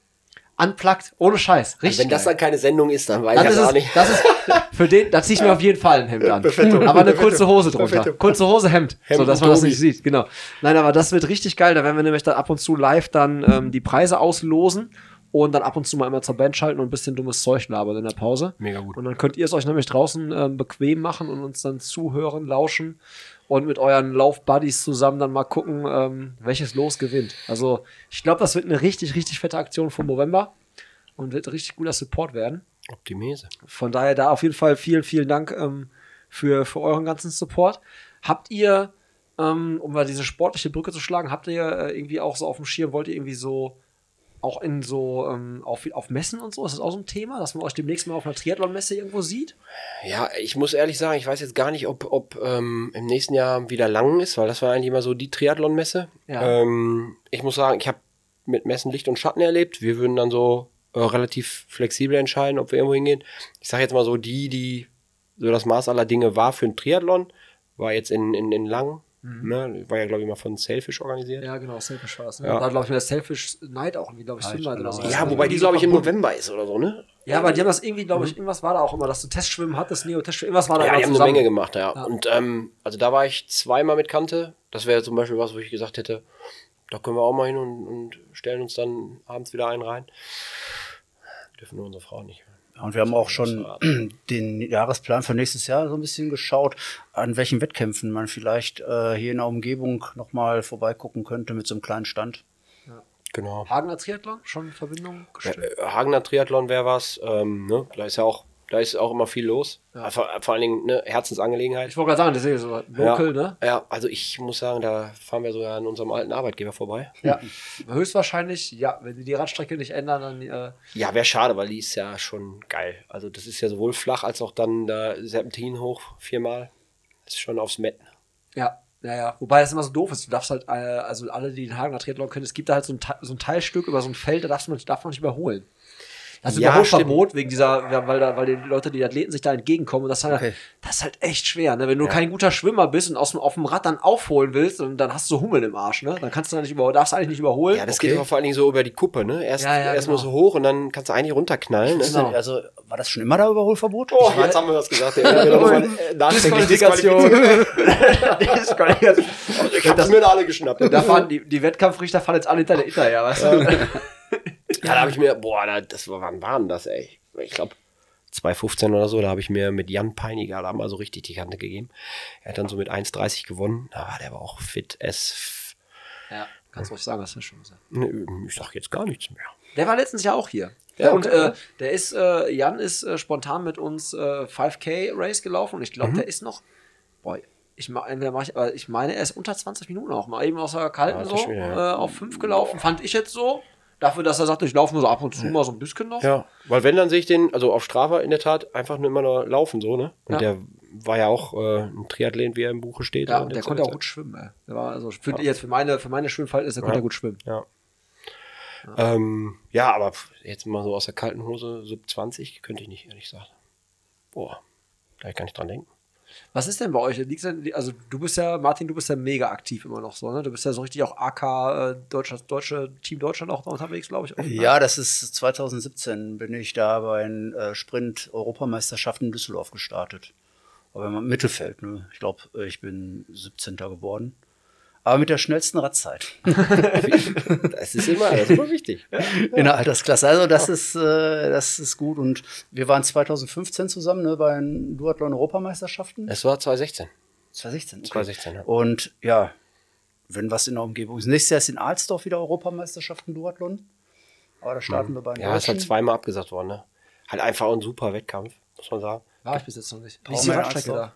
Unplugged, ohne Scheiß. Richtig. Wenn das dann keine Sendung ist, dann weiß Dann ich das auch nicht. das ist, für den, da ziehe ich mir auf jeden Fall ein Hemd an. aber eine kurze Hose drunter. Kurze Hose, Hemd. Hemd so, dass man das nicht sieht. Genau. Nein, aber das wird richtig geil. Da werden wir nämlich dann ab und zu live dann ähm, die Preise auslosen und dann ab und zu mal immer zur Band schalten und ein bisschen dummes Zeug labern in der Pause. Mega gut. Und dann könnt ihr es euch nämlich draußen ähm, bequem machen und uns dann zuhören, lauschen und mit euren Lauf-Buddies zusammen dann mal gucken, ähm, welches Los gewinnt. Also, ich glaube, das wird eine richtig, richtig fette Aktion vom November und wird richtig guter Support werden. Optimese. Von daher da auf jeden Fall vielen, vielen Dank ähm, für, für euren ganzen Support. Habt ihr, ähm, um mal diese sportliche Brücke zu schlagen, habt ihr äh, irgendwie auch so auf dem Schirm, wollt ihr irgendwie so auch in so ähm, auf, auf Messen und so? Ist das auch so ein Thema, dass man euch demnächst mal auf einer Triathlon-Messe irgendwo sieht? Ja, ich muss ehrlich sagen, ich weiß jetzt gar nicht, ob, ob ähm, im nächsten Jahr wieder Langen ist, weil das war eigentlich immer so die Triathlon-Messe. Ja. Ähm, ich muss sagen, ich habe mit Messen Licht und Schatten erlebt. Wir würden dann so äh, relativ flexibel entscheiden, ob wir irgendwo hingehen. Ich sage jetzt mal so, die, die so das Maß aller Dinge war für einen Triathlon, war jetzt in, in, in Langen. Ne? War ja, glaube ich, mal von Selfish organisiert. Mhm. Ja, genau, Selfish war es. Ne? Ja. Da glaube ich mir das Selfish Night auch irgendwie, glaube ich, Swim Night oder so. Ja, wobei die, glaube ich, im November ist oder so, ne? Ja, aber die haben das irgendwie, glaube ich, irgendwas war da auch immer, dass du Testschwimmen hattest, Neo-Testschwimmen, irgendwas war da Ja, die haben eine. Menge gemacht, ja. Ja. Und ähm, also da war ich zweimal mit Kante. Das wäre zum Beispiel was, wo ich gesagt hätte, da können wir auch mal hin und, und stellen uns dann abends wieder einen rein. Dürfen nur unsere Frauen nicht. Und wir haben auch schon den Jahresplan für nächstes Jahr so ein bisschen geschaut, an welchen Wettkämpfen man vielleicht äh, hier in der Umgebung nochmal vorbeigucken könnte mit so einem kleinen Stand. Genau. Hagener Triathlon, schon in Verbindung gestellt. Äh, Hagener Triathlon wäre was. Ähm, ne? Da ist ja auch, da ist auch immer viel los. Vor, vor allen Dingen ne, Herzensangelegenheit. Ich wollte gerade sagen, das ist ja so local, ja, ne? Ja, also ich muss sagen, da fahren wir sogar an unserem alten Arbeitgeber vorbei. Ja. Höchstwahrscheinlich, ja, wenn die die Radstrecke nicht ändern, dann äh, Ja, wäre schade, weil die ist ja schon geil. Also das ist ja sowohl flach als auch dann da Serpentin hoch viermal. Das ist schon aufs Metten. ja. Ja, ja. Wobei das immer so doof ist. Du darfst halt, äh, also alle, die den Hagener Triathlon können, es gibt da halt so ein, so ein Teilstück über so ein Feld, da darfst man, darf man nicht überholen. Das ist Ja, Überholverbot wegen dieser, ja, weil da, weil die Leute, die Athleten sich da entgegenkommen und das ist halt, Okay. das ist halt echt schwer, ne? Wenn du kein guter Schwimmer bist und aus dem, auf dem Rad dann aufholen willst, und dann hast du Hummeln im Arsch, ne? Dann kannst du da nicht über, darfst du eigentlich nicht überholen. Ja, das Okay. geht aber vor allen Dingen so über die Kuppe, ne? Erst, Ja, ja, erst genau. nur so hoch und dann kannst du eigentlich runterknallen. Ne? Genau. Also war das schon immer da Überholverbot? Oh, jetzt haben wir was gesagt. Ja, genau. Nachträglich Disqualifikation. disqualifiziert. Ich hab das mir da alle geschnappt. da fahren die, die Wettkampfrichter fahren jetzt alle hinter der Itter, ja, weißt du? Ja, da habe ich mir, boah, da, das war, wann waren das, ey? Ich glaube 2015 oder so, da habe ich mir mit Jan Peiniger da mal so richtig die Kante gegeben. Er hat dann so mit 1,30 gewonnen. Aber der war auch fit as. Ja, kannst ruhig sagen, hast du schon gesagt. Ich sag jetzt gar nichts mehr. Der war letztens ja auch hier. Ja, und okay. äh, der ist, äh, Jan ist äh, spontan mit uns äh, 5K Race gelaufen und ich glaube, der ist noch, boah, ich meine, entweder mach ich, aber ich meine, er ist unter 20 Minuten auch mal eben aus der kalten Ja, so ja. äh, auf 5 gelaufen. Fand ich jetzt so. Dafür, dass er sagte, ich laufe nur so ab und zu mal so ein bisschen noch. Ja, weil wenn, dann sehe ich den, also auf Strava in der Tat, einfach nur immer nur laufen, so, ne? Und Ja. der war ja auch äh, ein Triathlet, wie er im Buche steht. Ja, Und der konnte auch gut schwimmen, ey. Der war also für, jetzt für meine, für meine Schwimmverhältnisse konnte Ja. er gut schwimmen. Ja. Ähm, ja, aber jetzt mal so aus der kalten Hose, sub 20, könnte ich nicht, ehrlich gesagt. Boah, da kann ich dran denken. Was ist denn bei euch? Liegt's denn, also du bist ja, Martin, du bist ja mega aktiv immer noch so, ne? Du bist ja so richtig auch AK, äh, Deutsche, deutsche Team Deutschland auch unterwegs, glaube ich. auch, ne? Ja, das ist 2017 bin ich da bei den äh, Sprint-Europameisterschaften in Düsseldorf gestartet. Aber im Mittelfeld, ne? Ich glaube, ich bin 17. geworden. Aber mit der schnellsten Radzeit Das ist immer, das ist immer wichtig. in der Altersklasse. Also das ist, äh, das ist gut. Und wir waren 2015 zusammen ne, bei den Duathlon-Europameisterschaften. Es war 2016. 2016. Okay. 2016, ja. Und ja, wenn was in der Umgebung ist. Nächstes Jahr ist in Alsdorf wieder Europameisterschaften Duathlon. Aber da starten wir bei den Ja, ist halt Deutschen. zweimal abgesagt worden, ne? Halt einfach ein super Wettkampf, muss man sagen. War ich bis jetzt noch nicht. Wie ist die Radstrecke da?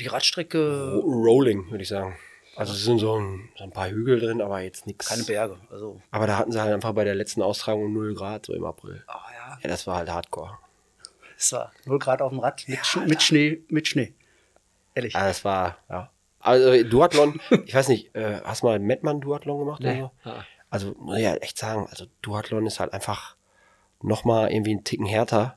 Die Radstrecke, Ro- Rolling, würde ich sagen. Also es sind so ein, so ein paar Hügel drin, aber jetzt nichts. keine Berge. Also Aber da hatten sie halt einfach bei der letzten Austragung 0 Grad, so im April. Oh, ja. Ja, das war halt Hardcore. es war 0 Grad auf dem Rad mit, Sch mit Schnee, mit Schnee. Ehrlich. Ja, das war, ja. Also Duathlon, ich weiß nicht, äh, hast du mal Mettmann Duathlon gemacht Nee. oder so? Ah. also muss ich ja echt sagen, also Duathlon ist halt einfach nochmal irgendwie einen Ticken härter.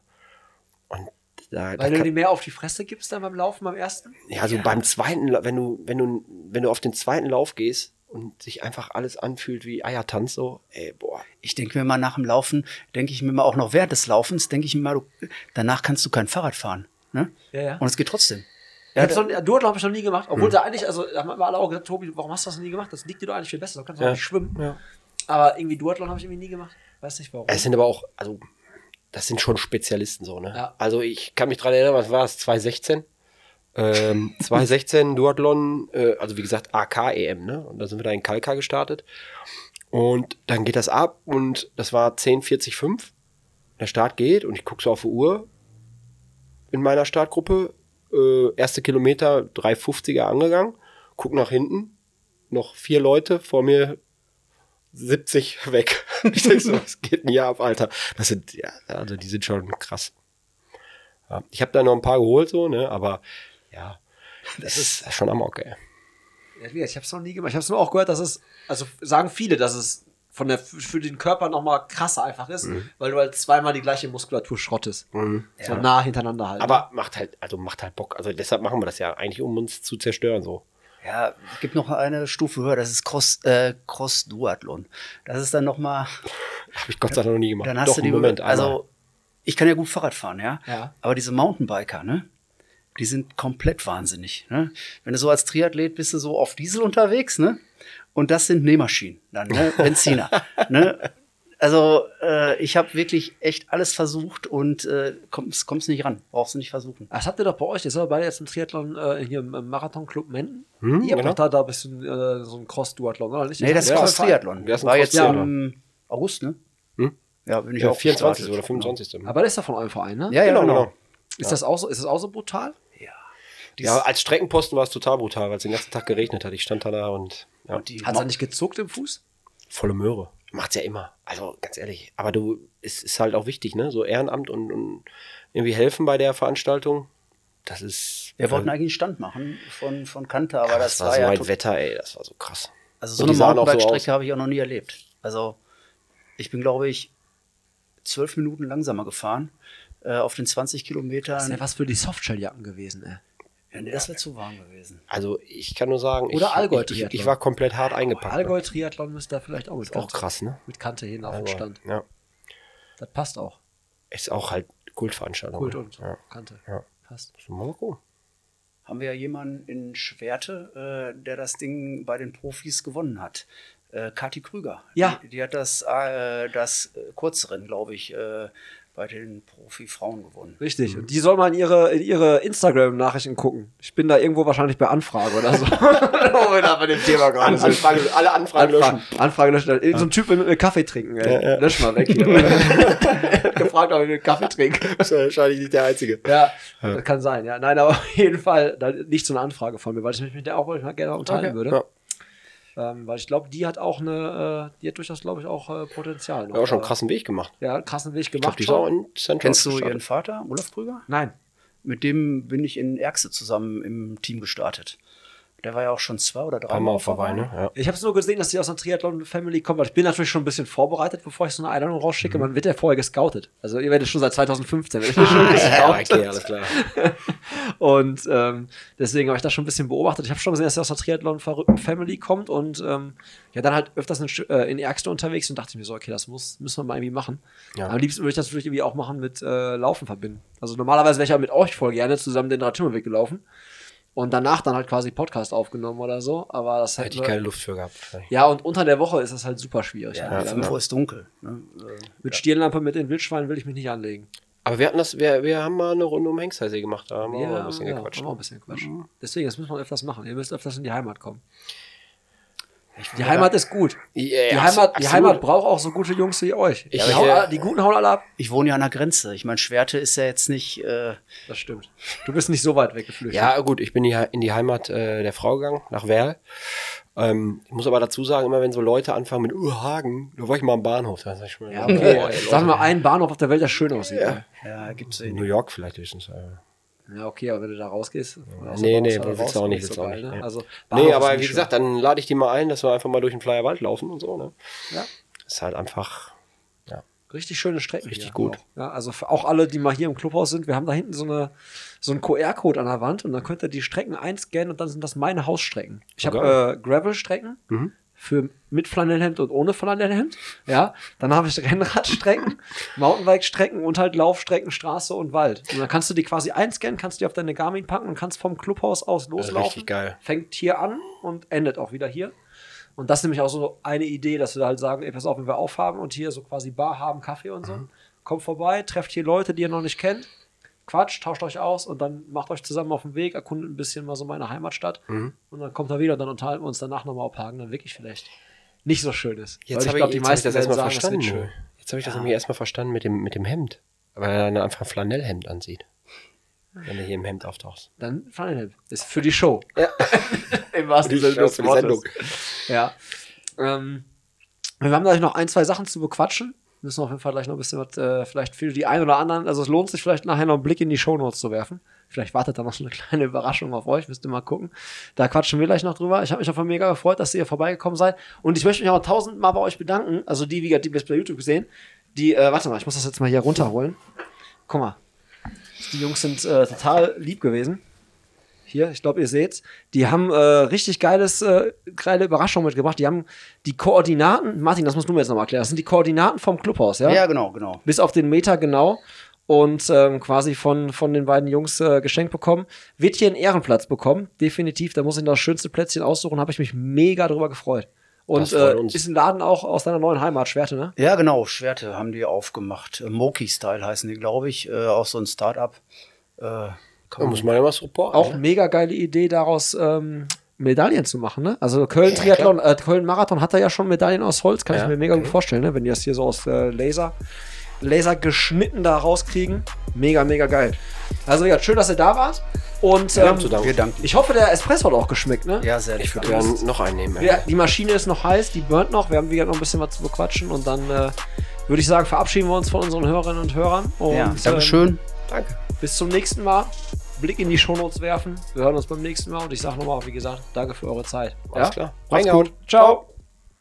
Und da, da Weil du kann- dir mehr auf die Fresse gibst dann beim Laufen, beim ersten? ja, also beim zweiten, wenn du, wenn du, wenn du auf den zweiten Lauf gehst und sich einfach alles anfühlt wie Eiertanz, so, ey, boah. Ich denke mir mal nach dem Laufen, denke ich mir mal auch noch während des Laufens, denke ich mir mal, du, danach kannst du kein Fahrrad fahren. Ne? Ja, ja. Und es geht trotzdem. Ja, ich noch, Duathlon habe ich noch nie gemacht. Obwohl da eigentlich, also da haben immer alle auch gesagt, Tobi, warum hast du das noch nie gemacht? Das liegt dir doch eigentlich viel besser. Du kannst Ja. nicht schwimmen. Ja. Aber irgendwie Duathlon habe ich irgendwie nie gemacht. Weiß nicht warum. Es sind aber auch, also, das sind schon Spezialisten so, ne? Ja. Also ich kann mich dran erinnern, was war es, 2016? Ähm, 2016 Duathlon, äh, also wie gesagt AK-EM, ne? Und da sind wir da in Kalka gestartet. Und dann geht das ab und das war 10.45. Der Start geht und ich gucke so auf die Uhr in meiner Startgruppe. Äh, erste Kilometer 350er angegangen, guck nach hinten, noch vier Leute vor mir 70 weg. Ich denke so, was geht denn hier ab, Alter? Das sind, ja, also die sind schon krass. Ja, ich habe da noch ein paar geholt, so, ne, aber ja, das ist schon Amok, ey. Ja, ich habe es noch nie gemacht. Ich habe es nur auch gehört, dass es, also sagen viele, dass es von der für den Körper noch mal krasser einfach ist, Mhm. weil du halt zweimal die gleiche Muskulatur schrottest. So nah hintereinander halt. Aber macht halt, also macht halt Bock. Also deshalb machen wir das ja eigentlich, um uns zu zerstören, so. Ja, es gibt noch eine Stufe höher, das ist Cross, äh, Cross-Duathlon. Das ist dann noch mal, Habe ich Gott sei Dank noch nie gemacht. dann hast Doch, du die, Moment, einmal. also ich kann ja gut Fahrrad fahren, ja. Ja. Aber diese Mountainbiker, ne? Die sind komplett wahnsinnig, ne? Wenn du so als Triathlet bist du so auf Diesel unterwegs, ne? Und das sind Nähmaschinen, dann, ne? Benziner, ne? Also äh, ich habe wirklich echt alles versucht und äh, kommst, kommst nicht ran, brauchst du nicht versuchen. Das habt ihr doch bei euch, ihr seid beide jetzt im Triathlon äh, hier im, im Marathon-Club Menden. Hm, ihr habt genau. doch da, da ein bisschen äh, so ein Cross-Duathlon, oder nicht? Nee, das ist Ja, Cross-Triathlon. das War jetzt im August, ne? Hm? Ja, bin ich ja, auch 24. gestartet. oder 25. Aber das ist ja von eurem Verein, ne? Ja, ja, Genau, genau. genau. Ist, das auch so, ist das auch so brutal? Ja, als Streckenposten war es total brutal, weil es den ganzen Tag geregnet hat. Ich stand da, da und ja, Hat er nicht gezuckt im Fuß? volle Möhre. Macht's ja immer. Also ganz ehrlich. Aber du, es ist halt auch wichtig, ne? So Ehrenamt und, und irgendwie helfen bei der Veranstaltung. Das ist. Wir wollten eigentlich einen Stand machen von, von Kante, aber ja, das, das war so ja ein tot- Wetter, ey. Das war so krass. Also so Und eine so Mountainbike-Strecke aus. habe ich auch noch nie erlebt. Also ich bin, glaube ich, zwölf Minuten langsamer gefahren äh, auf den 20 Das ist Kilometern. ja was für die Softshelljacken gewesen, ey. Ja, nee, das wäre zu warm gewesen. Also ich kann nur sagen, Oder ich, Allgäu-Triathlon. ich, ich war komplett hart eingepackt. ne? Allgäu-Triathlon müsste da vielleicht auch mit Auch Kante, krass, ne? mit Kante hin auf den Stand. Ja. Das passt auch. Ist auch halt Kultveranstaltung. Kult und Ja. Kante. Ja. Passt. Mal gucken. Haben wir ja jemanden in Schwerte, äh, der das Ding bei den Profis gewonnen hat. Äh, Kathi Krüger. Ja. Die, die hat das, äh, das Kurzrennen, glaube ich, äh, bei den Profi-Frauen gewonnen. Richtig. Und die soll mal in ihre, in ihre Instagram-Nachrichten gucken. Ich bin da irgendwo wahrscheinlich bei Anfrage oder so. Wo wir da bei dem Thema gerade sind. Anfrage, alle Anfragen Anfrage, Anfrage löschen. So ein Typ will mit mir Kaffee trinken, ey. Lösch mal weg hier. Gefragt, ob ich mit Kaffee trinke. Das ist wahrscheinlich nicht der Einzige. Ja, das kann sein, ja. Nein, aber auf jeden Fall da, nicht so eine Anfrage von mir, weil ich mich mit der auch mal gerne unterhalten Okay. würde. Ähm, weil ich glaube, die hat auch eine, äh, die hat durchaus, glaube ich, auch äh, Potenzial. noch. Ja, auch schon einen Äh, krassen Weg gemacht. Ja, einen krassen Weg Ich glaube, gemacht. die ist auch in Central Kennst du gestartet. ihren Vater, Olaf Krüger? Nein. Mit dem bin ich in Erxe zusammen im Team gestartet. Der war ja auch schon zwei oder drei auf Hawaii, ne? Ja. Ich habe es nur gesehen, dass die aus einer Triathlon-Family kommen, weil ich bin natürlich schon ein bisschen vorbereitet, bevor ich so eine Einladung rausschicke. Man wird ja vorher gescoutet. Also ihr werdet schon seit 2015 werdet schon gescoutet. okay, alles klar. Und ähm, deswegen habe ich das schon ein bisschen beobachtet. Ich habe schon gesehen, dass er aus einer Triathlon-Family kommt und ähm, ja, dann halt öfters in, äh, in Erxte unterwegs und dachte mir so, okay, das muss, müssen wir mal irgendwie machen. Ja. Am liebsten würde ich das natürlich irgendwie auch machen mit äh, Laufen verbinden. Also normalerweise wäre ich ja mit euch voll gerne zusammen den Dreitümmerweg gelaufen und danach dann halt quasi Podcast aufgenommen oder so. Aber das Hätte ich keine Luft für gehabt. ja, und unter der Woche ist das halt super schwierig. Ja, halt wieder, 5 ne? Uhr ist dunkel. Ne? Äh, Mit Stirnlampe mit den Wildschweinen will ich mich nicht anlegen. Aber wir hatten das, wir, wir haben mal eine Runde um Hengsteisee gemacht, da haben wir auch Ja, ein bisschen ja, gequatscht. haben wir auch ein bisschen gequatscht. Deswegen, das müssen wir öfters machen. Ihr müsst öfters in die Heimat kommen. Die Heimat ist gut. Ja, Die Heimat, die. Heimat braucht auch so gute Jungs wie euch. Ich- die, hauen äh, die Guten hauen alle ab. Ich wohne ja an der Grenze. Ich meine, Schwerte ist ja jetzt nicht. Äh, Das stimmt. Du bist nicht so weit weggeflüchtet. Ja, gut, ich bin in die Heimat äh, der Frau gegangen, nach Werl. Ähm, ich muss aber dazu sagen, immer wenn so Leute anfangen mit uh, Hagen, da war ich mal am Bahnhof. Da sag ich mal, Ja, okay. boah, ey, Sag mal einen Bahnhof auf der Welt, der schön aussieht. Ja. ja, gibt's In eh New. York vielleicht höchstens. Äh. Ja, okay, aber wenn du da rausgehst. aus Nee, nee, Baustelle willst du auch nicht, willst du auch geil, nicht, ne? nee. Also, Nee, aber wie gesagt, dann lade ich die mal ein, dass wir einfach mal durch den Flyer Wald laufen und so, ne? Ja. Ist halt einfach, schön. richtig schöne Strecken. Richtig gut. Auch. Ja, also für auch alle, die mal hier im Clubhaus sind, wir haben da hinten so eine so einen QR-Code an der Wand und dann könnt ihr die Strecken einscannen und dann sind das meine Hausstrecken. Ich Oh, habe äh, Gravel-Strecken Mhm. Für mit Flanellhemd und ohne Flanellhemd. Ja, dann habe ich Rennradstrecken, Mountainbike-Strecken und halt Laufstrecken, Straße und Wald. Und dann kannst du die quasi einscannen, kannst die auf deine Garmin packen und kannst vom Clubhaus aus loslaufen. richtig geil. Fängt hier an und endet auch wieder hier. Und das ist nämlich auch so eine Idee, dass wir halt sagen, ey, pass auf, wenn wir aufhaben und hier so quasi Bar haben, Kaffee und so, Mhm. kommt vorbei, trefft hier Leute, die ihr noch nicht kennt, quatscht, tauscht euch aus und dann macht euch zusammen auf den Weg, erkundet ein bisschen mal so meine Heimatstadt Mhm. und dann kommt er wieder, dann unterhalten wir uns danach nochmal auf Hagen, dann wirklich vielleicht nicht so schön ist. Jetzt habe ich, glaub, jetzt hab ich das erstmal verstanden. Jetzt habe ich das nämlich erstmal verstanden mit dem, mit dem Hemd. Weil er dann einfach ein Flanellhemd ansieht. Wenn du hier im Hemd auftauchst. Dann Flanellhemd. Ist für die Show. Ja. Im wahrsten Sinne des Wortes. Ja. Ähm, wir haben gleich noch ein, zwei Sachen zu bequatschen. Müssen auf jeden Fall gleich noch ein bisschen was, äh, vielleicht für die einen oder anderen, also es lohnt sich vielleicht nachher noch einen Blick in die Shownotes zu werfen. Vielleicht wartet da noch so eine kleine Überraschung auf euch, müsst ihr mal gucken. Da quatschen wir gleich noch drüber. Ich habe mich Fall mega gefreut, dass ihr vorbeigekommen seid. Und ich möchte mich auch tausendmal bei euch bedanken. Also die, wie gesagt, die bei YouTube gesehen, die, äh, warte mal, ich muss das jetzt mal hier runterholen. Guck mal. Die Jungs sind äh, total lieb gewesen. Hier, ich glaube, ihr seht's. Die haben äh, richtig geiles, äh, geile Überraschung mitgebracht. Die haben die Koordinaten, Martin, das musst du mir jetzt nochmal erklären. Das sind die Koordinaten vom Clubhaus, ja? Ja, genau, genau. Bis auf den Meter genau. Und ähm, quasi von, von den beiden Jungs äh, geschenkt bekommen. Wird hier einen Ehrenplatz bekommen, definitiv. Da muss ich das schönste Plätzchen aussuchen. Habe ich mich mega drüber gefreut. Und Das freut äh, uns. ist ein Laden auch aus deiner neuen Heimat, Schwerte, ne? Ja, genau, Schwerte haben die aufgemacht. Äh, Moki Style heißen die, glaube ich. Äh, auch so ein Start-up. Äh, Da muss man ja mal supporten. Auch ne? mega geile Idee, daraus ähm, Medaillen zu machen. Ne? Also Köln Triathlon, äh, Köln Marathon hat er ja schon Medaillen aus Holz, kann Ja, ich mir mega gut vorstellen, ne? wenn die das hier so aus äh, Laser, Laser geschnitten da rauskriegen. Mega, mega geil. Also ja, schön, dass ihr da wart. Und Wir ähm, haben zu danken. Wir danken. ich hoffe, der Espresso hat auch geschmeckt. Ne? Ja, sehr Ich würde gerne noch einen nehmen. Ja, die Maschine ist noch heiß, die burnt noch. Wir haben wieder noch ein bisschen was zu bequatschen und dann äh, würde ich sagen, verabschieden wir uns von unseren Hörerinnen und Hörern. Und, Ja, ähm, Dankeschön. Danke. Bis zum nächsten Mal. Blick in die Shownotes werfen. Wir hören uns beim nächsten Mal und ich sage nochmal, wie gesagt, danke für eure Zeit. Alles klar. Macht's. Ciao.